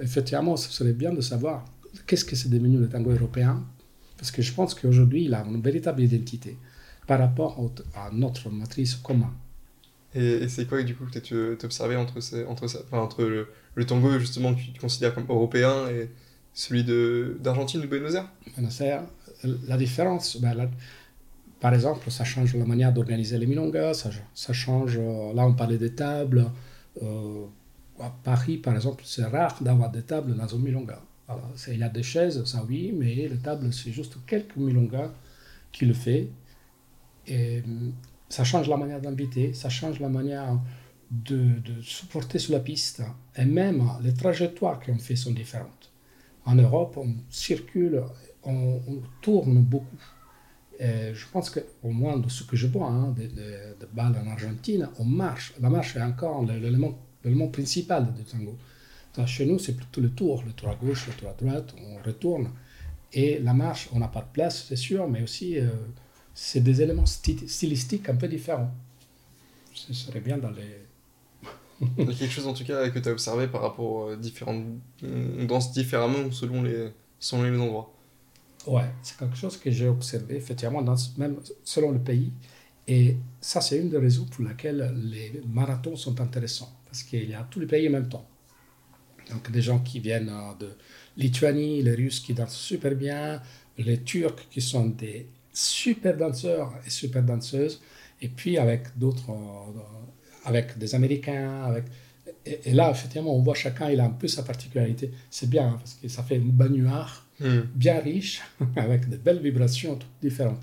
effectivement, ce serait bien de savoir qu'est-ce que c'est devenu le tango européen. Parce que je pense qu'aujourd'hui, il a une véritable identité par rapport à notre matrice commune. Et, c'est quoi du coup que tu as observé entre, ces, entre, enfin, entre le, tango justement que tu considères comme européen et celui d'Argentine ou de Buenos Aires? Buenos Aires, la différence, ben, par exemple, ça change la manière d'organiser les milongas, ça, change, euh, là on parlait des tables, euh, à Paris par exemple, c'est rare d'avoir des tables dans un milonga. il y a des chaises, ça oui, mais les tables c'est juste quelques milongas qui le fait. Ça change la manière d'inviter, ça change la manière de, de supporter sur la piste. Et même les trajectoires qu'on fait sont différentes. En Europe, on circule, on, tourne beaucoup. Et je pense qu'au moins de ce que je vois, hein, de, de, balles en Argentine, on marche. La marche est encore l'élément principal du tango. chez nous, c'est plutôt le tour, le tour à gauche, le tour à droite, on retourne. Et la marche, on n'a pas de place, c'est sûr, mais aussi... Euh, c'est des éléments stylistiques un peu différents. Ce serait bien dans les... Il y a quelque chose en tout cas que tu as observé par rapport aux différentes... On danse différemment selon les, selon les endroits. Ouais, c'est quelque chose que j'ai observé, effectivement, dans, même selon le pays. Et ça, c'est une des raisons pour lesquelles les marathons sont intéressants, parce qu'il y a tous les pays en même temps. Donc, des gens qui viennent euh, de Lituanie, les Russes qui dansent super bien, les Turcs qui sont des super danseurs et super danseuses, et puis avec d'autres, euh, avec des Américains, avec et, là, effectivement, on voit chacun, il a un peu sa particularité. C'est bien, hein, parce que ça fait une baignoire hmm. bien riche, avec de belles vibrations toutes différentes.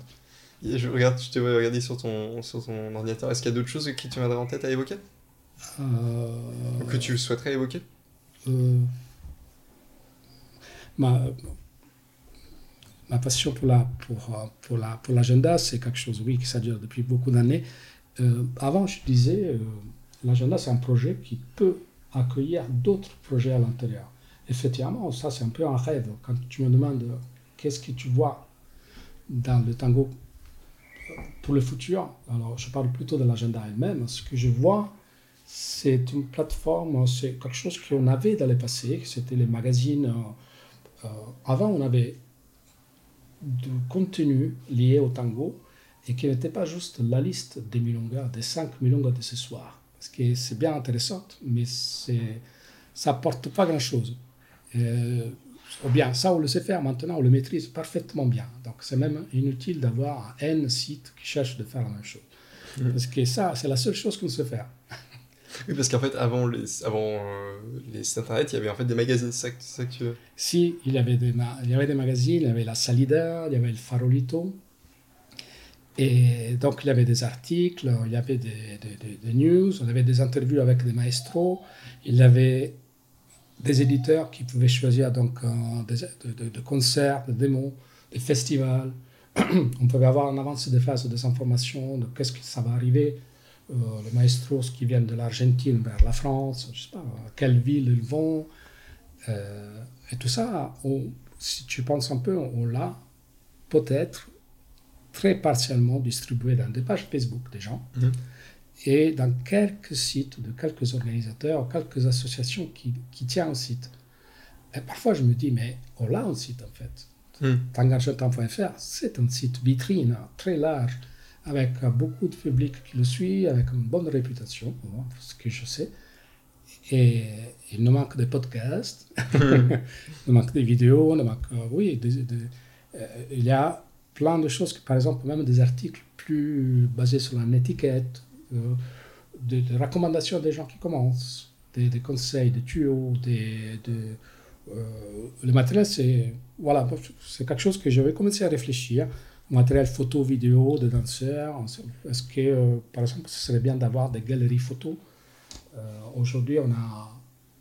je, regarde, je te vois regarder sur ton, sur ton ordinateur. Est-ce qu'il y a d'autres choses qui te viendraient en tête à évoquer? Euh... Que tu souhaiterais évoquer? euh... ma passion pour la pour, pour la pour l'agenda, c'est quelque chose, oui, ça dure depuis beaucoup d'années. Euh, avant, je disais, euh, l'agenda, c'est un projet qui peut accueillir d'autres projets à l'intérieur. Effectivement, ça, c'est un peu un rêve. Quand tu me demandes qu'est-ce que tu vois dans le tango pour le futur, alors je parle plutôt de l'agenda elle-même. Ce que je vois, c'est une plateforme, c'est quelque chose qu'on avait dans le passé, c'était les magazines. Euh, avant, on avait du contenu lié au tango et qui n'était pas juste la liste des milongas, des cinq milongas de ce soir. Parce que c'est bien intéressant, mais ça apporte pas grand-chose. Euh, ou bien, ça, on le sait faire maintenant, on le maîtrise parfaitement bien. Donc, c'est même inutile d'avoir un N site qui cherche de faire la même chose. Mmh. Parce que ça, c'est la seule chose qu'on sait faire. Oui, parce qu'en fait, avant les, avant, euh, les sites internet, il y avait en fait des magazines, c'est ça, tu veux? Si, il y, avait des il y avait des magazines, il y avait la Salida, il y avait le Farolito. Et donc, il y avait des articles, il y avait des, des, des, news, y avait des interviews avec des maestros, il y avait des éditeurs qui pouvaient choisir donc euh, des, de, concerts, des démos, des festivals. On pouvait avoir en avance des phases des informations de qu'est-ce que ça va arriver. Euh, les maestros qui viennent de l'Argentine vers la France, je sais pas, à quelle ville ils vont. Euh, et tout ça, si tu penses un peu, on l'a peut-être très partiellement distribué dans des pages Facebook des gens mhm. et dans quelques sites de quelques organisateurs, quelques associations qui, qui tiennent au site. Et parfois, je me dis, mais on a un site en fait. Mmh. c'est un site vitrine très large, avec beaucoup de public qui le suit, avec une bonne réputation, ce que je sais. Et il nous manque des podcasts, il nous manque des vidéos, il nous manque, euh, oui, euh, il y a plein de choses, par exemple même des articles plus basés sur l'étiquette, euh, des, recommandations des gens qui commencent, des, conseils, des tuyaux, des, euh, le matériel, c'est voilà, c'est quelque chose que je vais commencer à réfléchir. Matériel photo, vidéo, de danseurs. Est-ce que, euh, par exemple, ce serait bien d'avoir des galeries photos Aujourd'hui, on a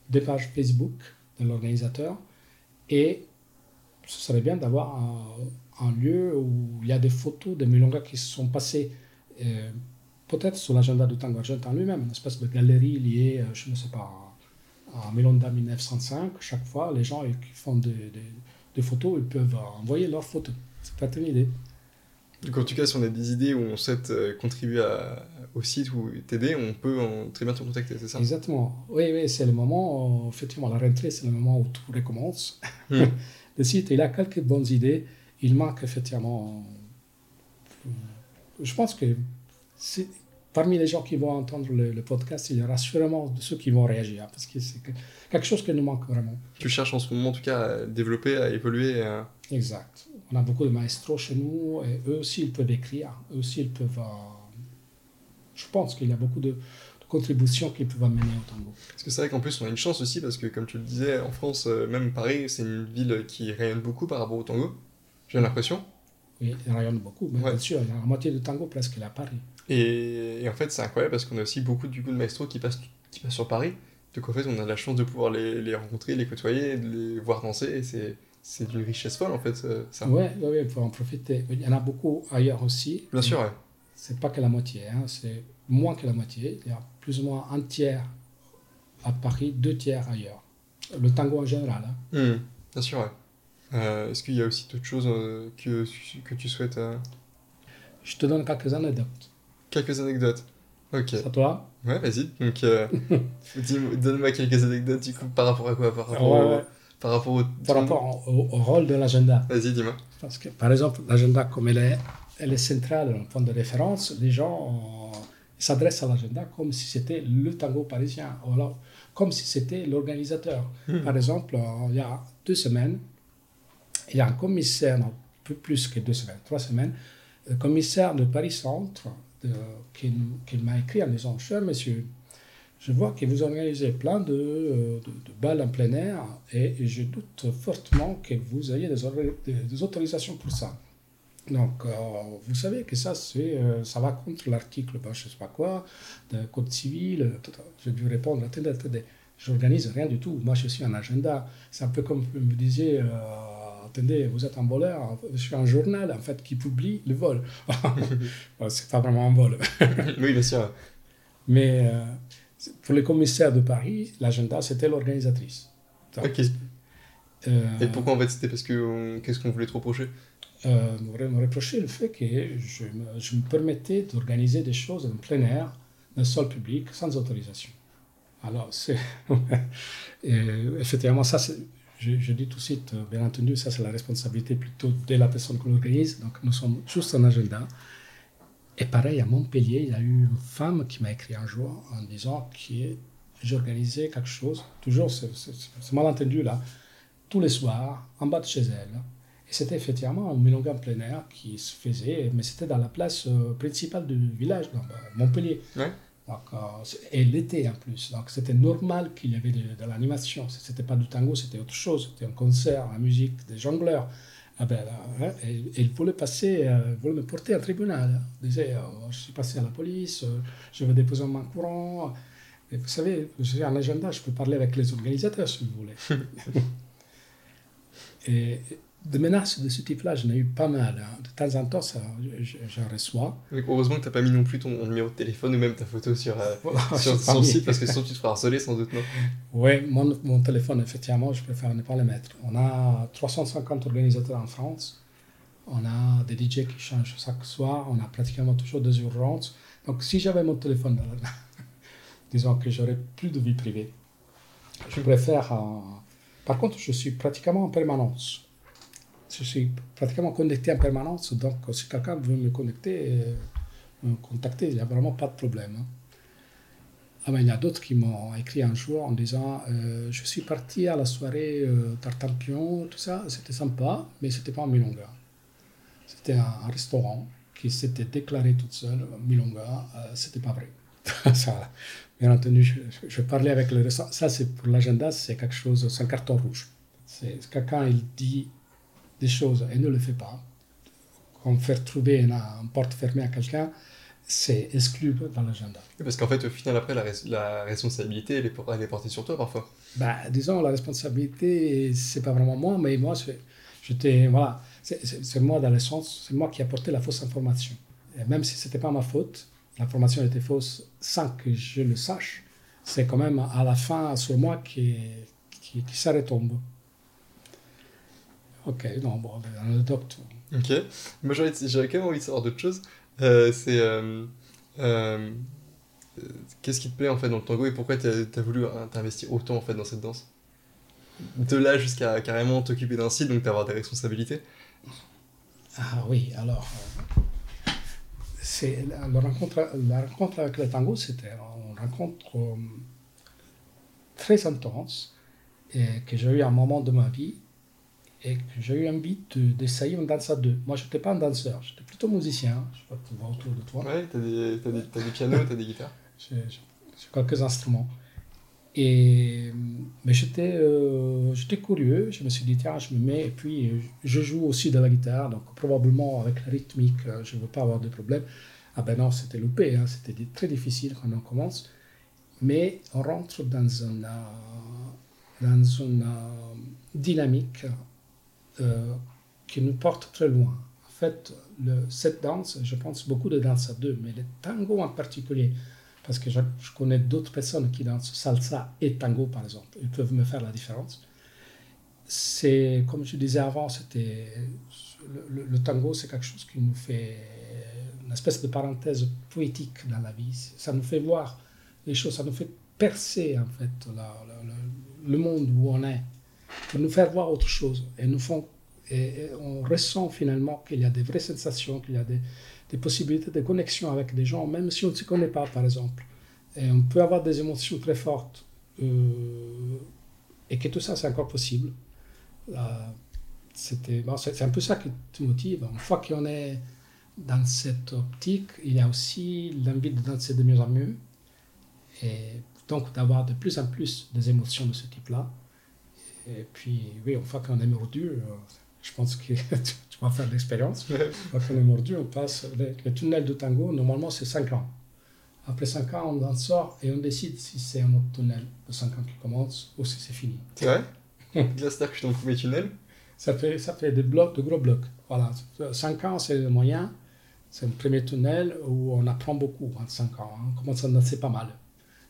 des pages Facebook de l'organisateur et ce serait bien d'avoir un, lieu où il y a des photos des milongas qui se sont passés, euh, peut-être sur l'agenda du tango argentin lui-même, une espèce de galerie liée, euh, je ne sais pas, à Milonga 1905. Chaque fois, les gens qui font des, photos, ils peuvent envoyer leurs photos. C'est pas une idée. Donc en tout cas, si on a des idées où on souhaite euh, contribuer au site ou t'aider, on peut très bien te contacter, c'est ça? Exactement. Oui, oui, c'est le moment, effectivement, la rentrée, c'est le moment où tout recommence. Hmm. le site, il a quelques bonnes idées. Il manque effectivement. Je pense que parmi les gens qui vont entendre le, podcast, il y aura sûrement ceux qui vont réagir parce que c'est quelque chose qui nous manque vraiment. Tu cherches en ce moment, en tout cas, à développer, à évoluer. Exact. On a beaucoup de maestros chez nous et eux aussi, ils peuvent écrire. Eux aussi, ils peuvent. Euh, je pense qu'il y a beaucoup de contribution qu'il peut amener au tango. Parce que c'est vrai qu'en plus, on a une chance aussi, parce que comme tu le disais, en France, euh, même Paris, c'est une ville qui rayonne beaucoup par rapport au tango, j'ai l'impression. Oui, elle rayonne beaucoup, bien sûr, il y a la moitié du tango presque à Paris. Et, en fait, c'est incroyable parce qu'on a aussi beaucoup du coup de maestros qui passent, qui passent sur Paris. Donc en fait, on a la chance de pouvoir les, les rencontrer, les côtoyer, de les voir danser, et c'est c'est d'une richesse folle en fait. Ça. Ouais, ouais, il faut en profiter. Il y en a beaucoup ailleurs aussi. Bien sûr, ouais. C'est pas que la moitié, hein, c'est moins que la moitié. Il y a plus ou moins un tiers à Paris, deux tiers ailleurs. Le tango en général. Hein. Hmm, bien sûr, ouais. Euh, est-ce qu'il y a aussi d'autres choses euh, que, que tu souhaites euh? Je te donne quelques anecdotes. Quelques anecdotes Ok. À toi Ouais, vas-y. Donc, donne-moi quelques anecdotes du coup par rapport à quoi Par rapport par rapport au, par rapport au, rôle de l'agenda. Vas-y, dis-moi. Parce que, par exemple, l'agenda, comme elle est, elle est centrale, un point de référence, les gens s'adressent à l'agenda comme si c'était le tango parisien, ou alors comme si c'était l'organisateur. Hmm. Par exemple, il y a deux semaines, il y a un commissaire, non, peu plus que deux semaines, trois semaines, le commissaire de Paris Centre qui, qui m'a écrit en disant Cher monsieur, je vois que vous organisez plein de, euh, de, balles en plein air et, je doute fortement que vous ayez des, des, autorisations pour ça. Donc, euh, vous savez que ça, c'est, euh, ça va contre l'article, ben, je ne sais pas quoi, de Code civil. Je vais lui répondre attendez, attendez, j'organise rien du tout. Moi, je suis un agenda. C'est un peu comme vous me disiez attendez, vous êtes un voleur, je suis un journal en fait qui publie le vol. c'est pas vraiment un vol. oui, bien sûr. Mais pour les commissaires de Paris, l'agenda, c'était l'organisatrice. Euh, et pourquoi en fait C'était parce que. Qu'est-ce qu'on voulait te reprocher? Euh, me reprocher le fait que je me, je me permettais d'organiser des choses en plein air, dans le sol public, sans autorisation. Alors, c'est. effectivement, ça, je, je, dis tout de suite, bien entendu, ça, c'est la responsabilité plutôt de la personne qui l'organise. Donc, nous sommes juste un agenda. Et pareil, à Montpellier, il y a eu une femme qui m'a écrit un jour en disant que j'organisais quelque chose, toujours c'est malentendu là, tous les soirs, en bas de chez elle. Et c'était effectivement un milonga en plein air qui se faisait, mais c'était dans la place euh, principale du village, donc, Montpellier. Ouais. Donc, euh, et l'été en plus. Donc c'était normal qu'il y avait de, de l'animation. C'était pas du tango, c'était autre chose. C'était un concert, la musique, des jongleurs. Ah ben, hein, il voulait passer, euh, voulait me porter au tribunal. Il disait, oh, je suis passé à la police, je vais déposer un courant. Et vous savez, j'ai un agenda, je peux parler avec les organisateurs si vous voulez. et, de menaces de ce type-là, j'en ai eu pas mal. Hein. De temps en temps, ça, j'en reçois. heureusement que tu n'as pas mis non plus ton numéro de téléphone ou même ta photo sur, euh, sur son site, parce que sinon tu te feras harceler sans doute, non? Oui, mon, mon, téléphone, effectivement, je préfère ne pas le mettre. On a 350 organisateurs en France. On a des DJ qui changent chaque soir. On a pratiquement toujours des urgences. Donc, si j'avais mon téléphone, disons que j'aurais plus de vie privée. Je préfère. Euh, par contre, je suis pratiquement en permanence je suis pratiquement connecté en permanence, donc si quelqu'un veut me connecter, euh, me contacter, il n'y a vraiment pas de problème. Hein. Ah ben, il y a d'autres qui m'ont écrit un jour en disant euh, Je suis parti à la soirée euh, Tartampion, tout ça, c'était sympa, mais c'était pas en Milonga. C'était un, restaurant qui s'était déclaré toute seule, Milonga, c'était pas vrai. bien entendu, je, je, parlais avec le restaurant. Ça, c'est pour l'agenda, c'est quelque chose, c'est un carton rouge. Quelqu'un, il dit des choses et ne le fait pas, comme faire trouver une, porte fermée à quelqu'un, c'est exclu dans l'agenda. Parce qu'en fait, au final, après, la, la responsabilité, elle est, elle est, portée sur toi parfois. Bah, disons, la responsabilité, c'est pas vraiment moi, mais moi, j'étais, voilà, c'est moi dans le sens, c'est moi qui ai apporté la fausse information. Et même si c'était pas ma faute, l'information était fausse sans que je le sache, c'est quand même à la fin sur moi qui, qui, qui ça retombe. Ok, non, bon, anecdote. Ok. Moi, j'aurais quand même envie de savoir d'autres choses. Euh, c'est. Euh, euh, qu'est-ce qui te plaît en fait dans le tango et pourquoi tu as, voulu t'investir autant en fait dans cette danse? De là jusqu'à carrément t'occuper d'un site, donc d'avoir des responsabilités Ah oui, alors. c'est la, rencontre, la rencontre avec le tango, c'était une rencontre très intense et que j'ai eu un moment de ma vie et j'ai eu envie d'essayer une danse à deux. Moi, je n'étais pas un danseur, j'étais plutôt musicien. Je sais pas, tu vois autour de toi. Oui, tu as, des, as des pianos, tu as des guitares. J'ai quelques instruments. Et, mais j'étais euh, j'étais curieux, je me suis dit, tiens, je me mets, et puis je joue aussi de la guitare, donc probablement avec la rythmique, euh, je ne veux pas avoir de problème. Ah ben non, c'était loupé, hein, c'était très difficile quand on commence, mais on rentre dans une, euh, dans une dynamique euh, qui nous porte très loin. En fait, cette danse, je pense beaucoup de danse à deux, mais le tango en particulier, parce que je, connais d'autres personnes qui dansent salsa et tango, par exemple, ils peuvent me faire la différence. C'est, comme je disais avant, c'était le, tango, c'est quelque chose qui nous fait une espèce de parenthèse poétique dans la vie. Ça nous fait voir les choses, ça nous fait percer en fait le monde où on est pour nous faire voir autre chose. Et, nous font, et, on ressent finalement qu'il y a des vraies sensations, qu'il y a des, des, possibilités de connexion avec des gens, même si on ne se connaît pas, par exemple. Et on peut avoir des émotions très fortes. Euh, et que tout ça, c'est encore possible. c'était, bon, c'est, un peu ça qui te motive. Une fois qu'on est dans cette optique, il y a aussi l'envie de danser de mieux en mieux. Et donc d'avoir de plus en plus des émotions de ce type-là. Et puis, oui, une fois qu'on est mordu, euh, je pense que tu vas faire l'expérience. Une fois qu'on est mordu, on passe. Le, tunnel de tango, normalement, c'est 5 ans. Après 5 ans, on en sort et on décide si c'est un autre tunnel de 5 ans qui commence ou si c'est fini. C'est vrai? C'est-à-dire que je suis dans le premier tunnel ça fait, ça fait des blocs, de gros blocs. Voilà. 5 ans, c'est le moyen. C'est le premier tunnel où on apprend beaucoup en 5 ans. Hein. On commence à danser pas mal.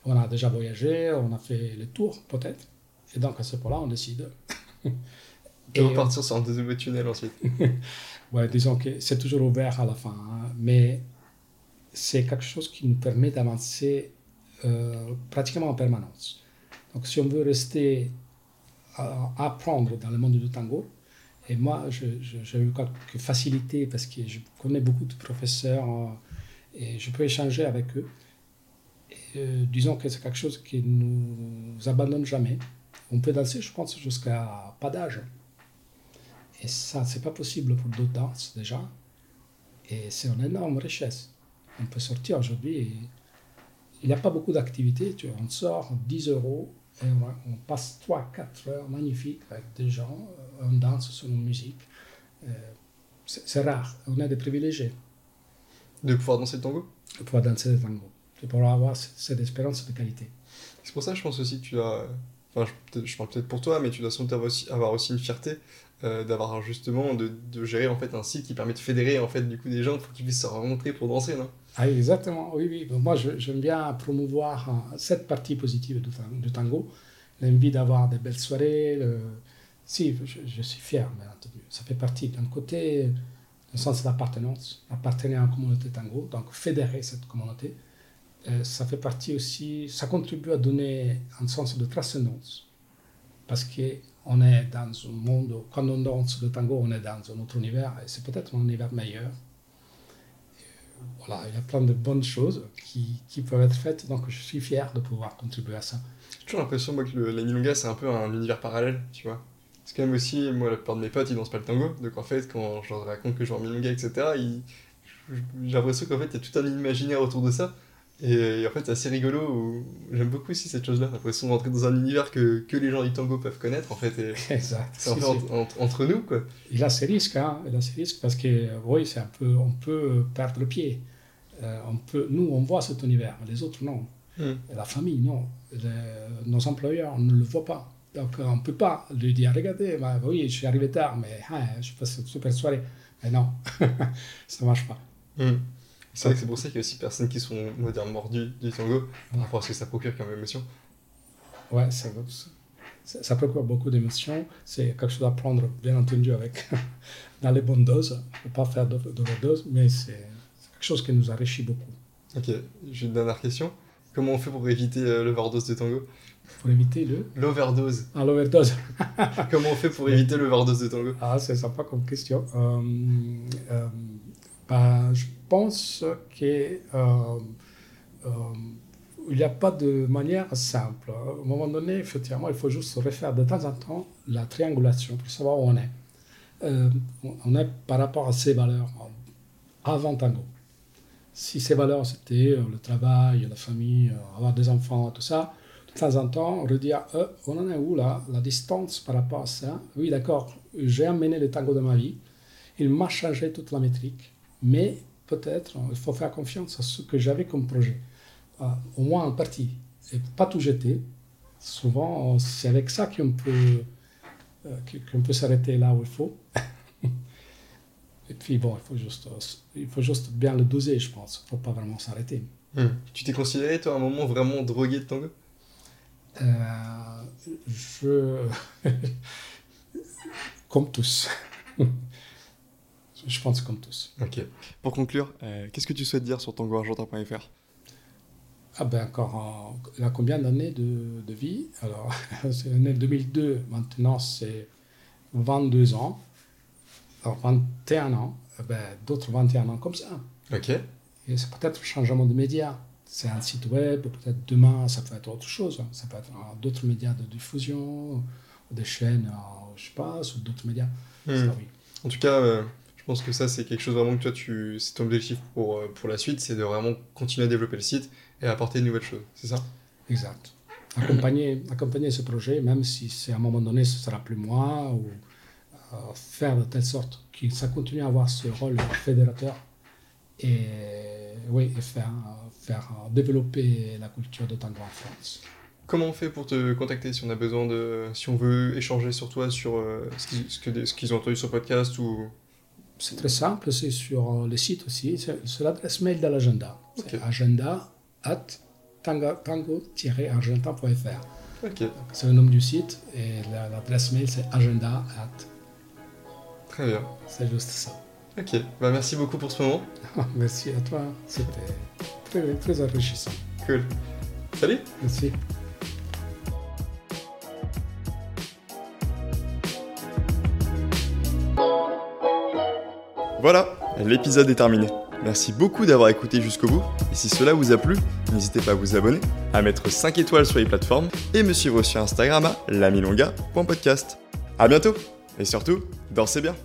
On a déjà voyagé, on a fait le tour peut-être. Et donc à ce point-là, on décide. Et repartir sur un deuxième tunnel ensuite. ouais, disons que c'est toujours ouvert à la fin. Hein. mais c'est quelque chose qui nous permet d'avancer euh, pratiquement en permanence. Donc si on veut rester à apprendre dans le monde du tango, et moi j'ai eu quelques facilités parce que je connais beaucoup de professeurs euh, et je peux échanger avec eux. Euh, disons que c'est quelque chose qui ne nous abandonne jamais. On peut danser, je pense, jusqu'à pas d'âge. Et ça, c'est pas possible pour d'autres danses déjà. Et c'est une énorme richesse. On peut sortir aujourd'hui il n'y a pas beaucoup d'activités. Tu on sort 10 euros et on, passe 3-4 heures magnifiques avec des gens, euh, on danse sur une musique. Euh, c'est rare, on est des privilégiés. De pouvoir danser le tango? De pouvoir danser le tango de pouvoir avoir cette espérance de qualité. C'est pour ça que je pense aussi que tu as, enfin je, parle peut-être pour toi, mais tu dois sans doute avoir aussi, une fierté euh, d'avoir justement, de, de, gérer en fait un site qui permet de fédérer en fait du coup des gens pour qu'ils puissent se rencontrer pour danser, non? Ah, Exactement, oui, oui. moi j'aime bien promouvoir euh, cette partie positive du, tango, l'envie d'avoir des belles soirées. Si, je, suis fier, bien entendu. Ça fait partie d'un côté, le sens d'appartenance, appartenir à une communauté tango, donc fédérer cette communauté ça fait partie aussi, ça contribue à donner un sens de transcendance. Parce qu'on est dans un monde, quand on danse le tango, on est dans un autre univers, et c'est peut-être un univers meilleur. voilà, il y a plein de bonnes choses qui, qui, peuvent être faites, donc je suis fier de pouvoir contribuer à ça. J'ai toujours l'impression, moi, que le, la Milonga, c'est un peu un univers parallèle, tu vois. C'est quand même aussi, moi, la plupart de mes potes, ils dansent pas le tango, donc en fait, quand je leur raconte que je joue en Milonga, etc., j'ai l'impression qu'en fait, il y a tout un imaginaire autour de ça. Et, en fait, c'est assez rigolo. J'aime beaucoup aussi cette chose-là, l'impression d'entrer dans un univers que, que les gens du tango peuvent connaître, en fait. exact. C'est entre nous, quoi. Il a ses risques, hein. Il a ses risques parce que, oui, c'est un peu, on peut perdre le pied. Euh, on peut, nous, on voit cet univers, les autres, non. Hmm. La famille, non. nos employeurs, ne le voient pas. Donc, on ne peut pas lui dire, regardez, bah, oui, je suis arrivé tard, mais hein, je passe super soirée. Mais non, ça ne marche pas. Hmm. C'est vrai que c'est pour ça qu'il y a aussi personnes qui sont modernes mordus du tango, par rapport à ce que ça procure comme émotion. Ouais, ça, ça procure beaucoup d'émotions. C'est quelque chose à prendre, bien entendu, avec dans les bonnes doses. Ne faut pas faire d'overdose, mais c'est quelque chose qui nous enrichit beaucoup. Ok, j'ai une dernière question. Comment on fait pour éviter euh, l'overdose de tango? Pour éviter le? L'overdose. Ah, l'overdose. Comment on fait pour éviter l'overdose de tango? Ah, c'est sympa comme question. Euh, euh, bah, je pense qu'il euh, euh, n'y a pas de manière simple. À un moment donné, effectivement, il faut juste refaire de temps en temps la triangulation pour savoir où on est. Euh, on est par rapport à ses valeurs avant tango. Si ces valeurs, c'était le travail, la famille, avoir des enfants, tout ça, de temps en temps, on redire, on en est où là? La distance par rapport à ça? Oui, d'accord, j'ai amené le tango dans ma vie, il m'a changé toute la métrique, mais peut-être, il faut faire confiance à ce que j'avais comme projet, au moins en partie, et pas tout jeter. Souvent, c'est avec ça qu'on peut, euh, qu'on peut s'arrêter là où il faut. et puis, bon, il faut, juste, il faut juste bien le doser, je pense. Il ne faut pas vraiment s'arrêter. Hmm. Tu t'es considéré, toi, à un moment vraiment drogué de tango euh, Je. Comme tous. Je pense comme tous. Ok. Pour conclure, euh, qu'est-ce que tu souhaites dire sur tangoargentin.fr Ah ben encore, il a combien d'années de, de, vie? Alors, c'est né 2002, maintenant c'est 22 ans. Alors 21 ans, eh ben, d'autres 21 ans comme ça. Ok. Et c'est peut-être un changement de médias. C'est un site web, peut-être demain ça peut être autre chose. Ça peut être d'autres médias de diffusion, des chaînes, je sais pas, ou d'autres médias. Hmm. Ça, oui. En tout cas, euh, pense que ça c'est quelque chose vraiment que toi, tu, c'est ton objectif pour, euh, pour la suite, c'est de vraiment continuer à développer le site et apporter de nouvelles choses, c'est ça? Exact. Accompagner, accompagner ce projet, même si c'est à un moment donné ce sera plus moi, ou euh, faire de telle sorte que ça continue à avoir ce rôle fédérateur et, oui, et faire, faire développer la culture de tango en France. Comment on fait pour te contacter si on a besoin de, si on veut échanger sur toi, sur euh, ce qu'ils ont entendu sur le podcast ou C'est très simple, c'est sur le site aussi, c'est l'adresse mail de l'agenda. C'est agenda at tango-argentin.fr. C'est le nom du site et l'adresse mail c'est agenda at. Très bien. C'est juste ça. Ok, bah, merci beaucoup pour ce moment. merci à toi, c'était très, très enrichissant. Cool. Salut Merci. Voilà, l'épisode est terminé. Merci beaucoup d'avoir écouté jusqu'au bout, et si cela vous a plu, n'hésitez pas à vous abonner, à mettre 5 étoiles sur les plateformes, et me suivre sur Instagram à lamilonga.podcast. A bientôt, et surtout, dansez bien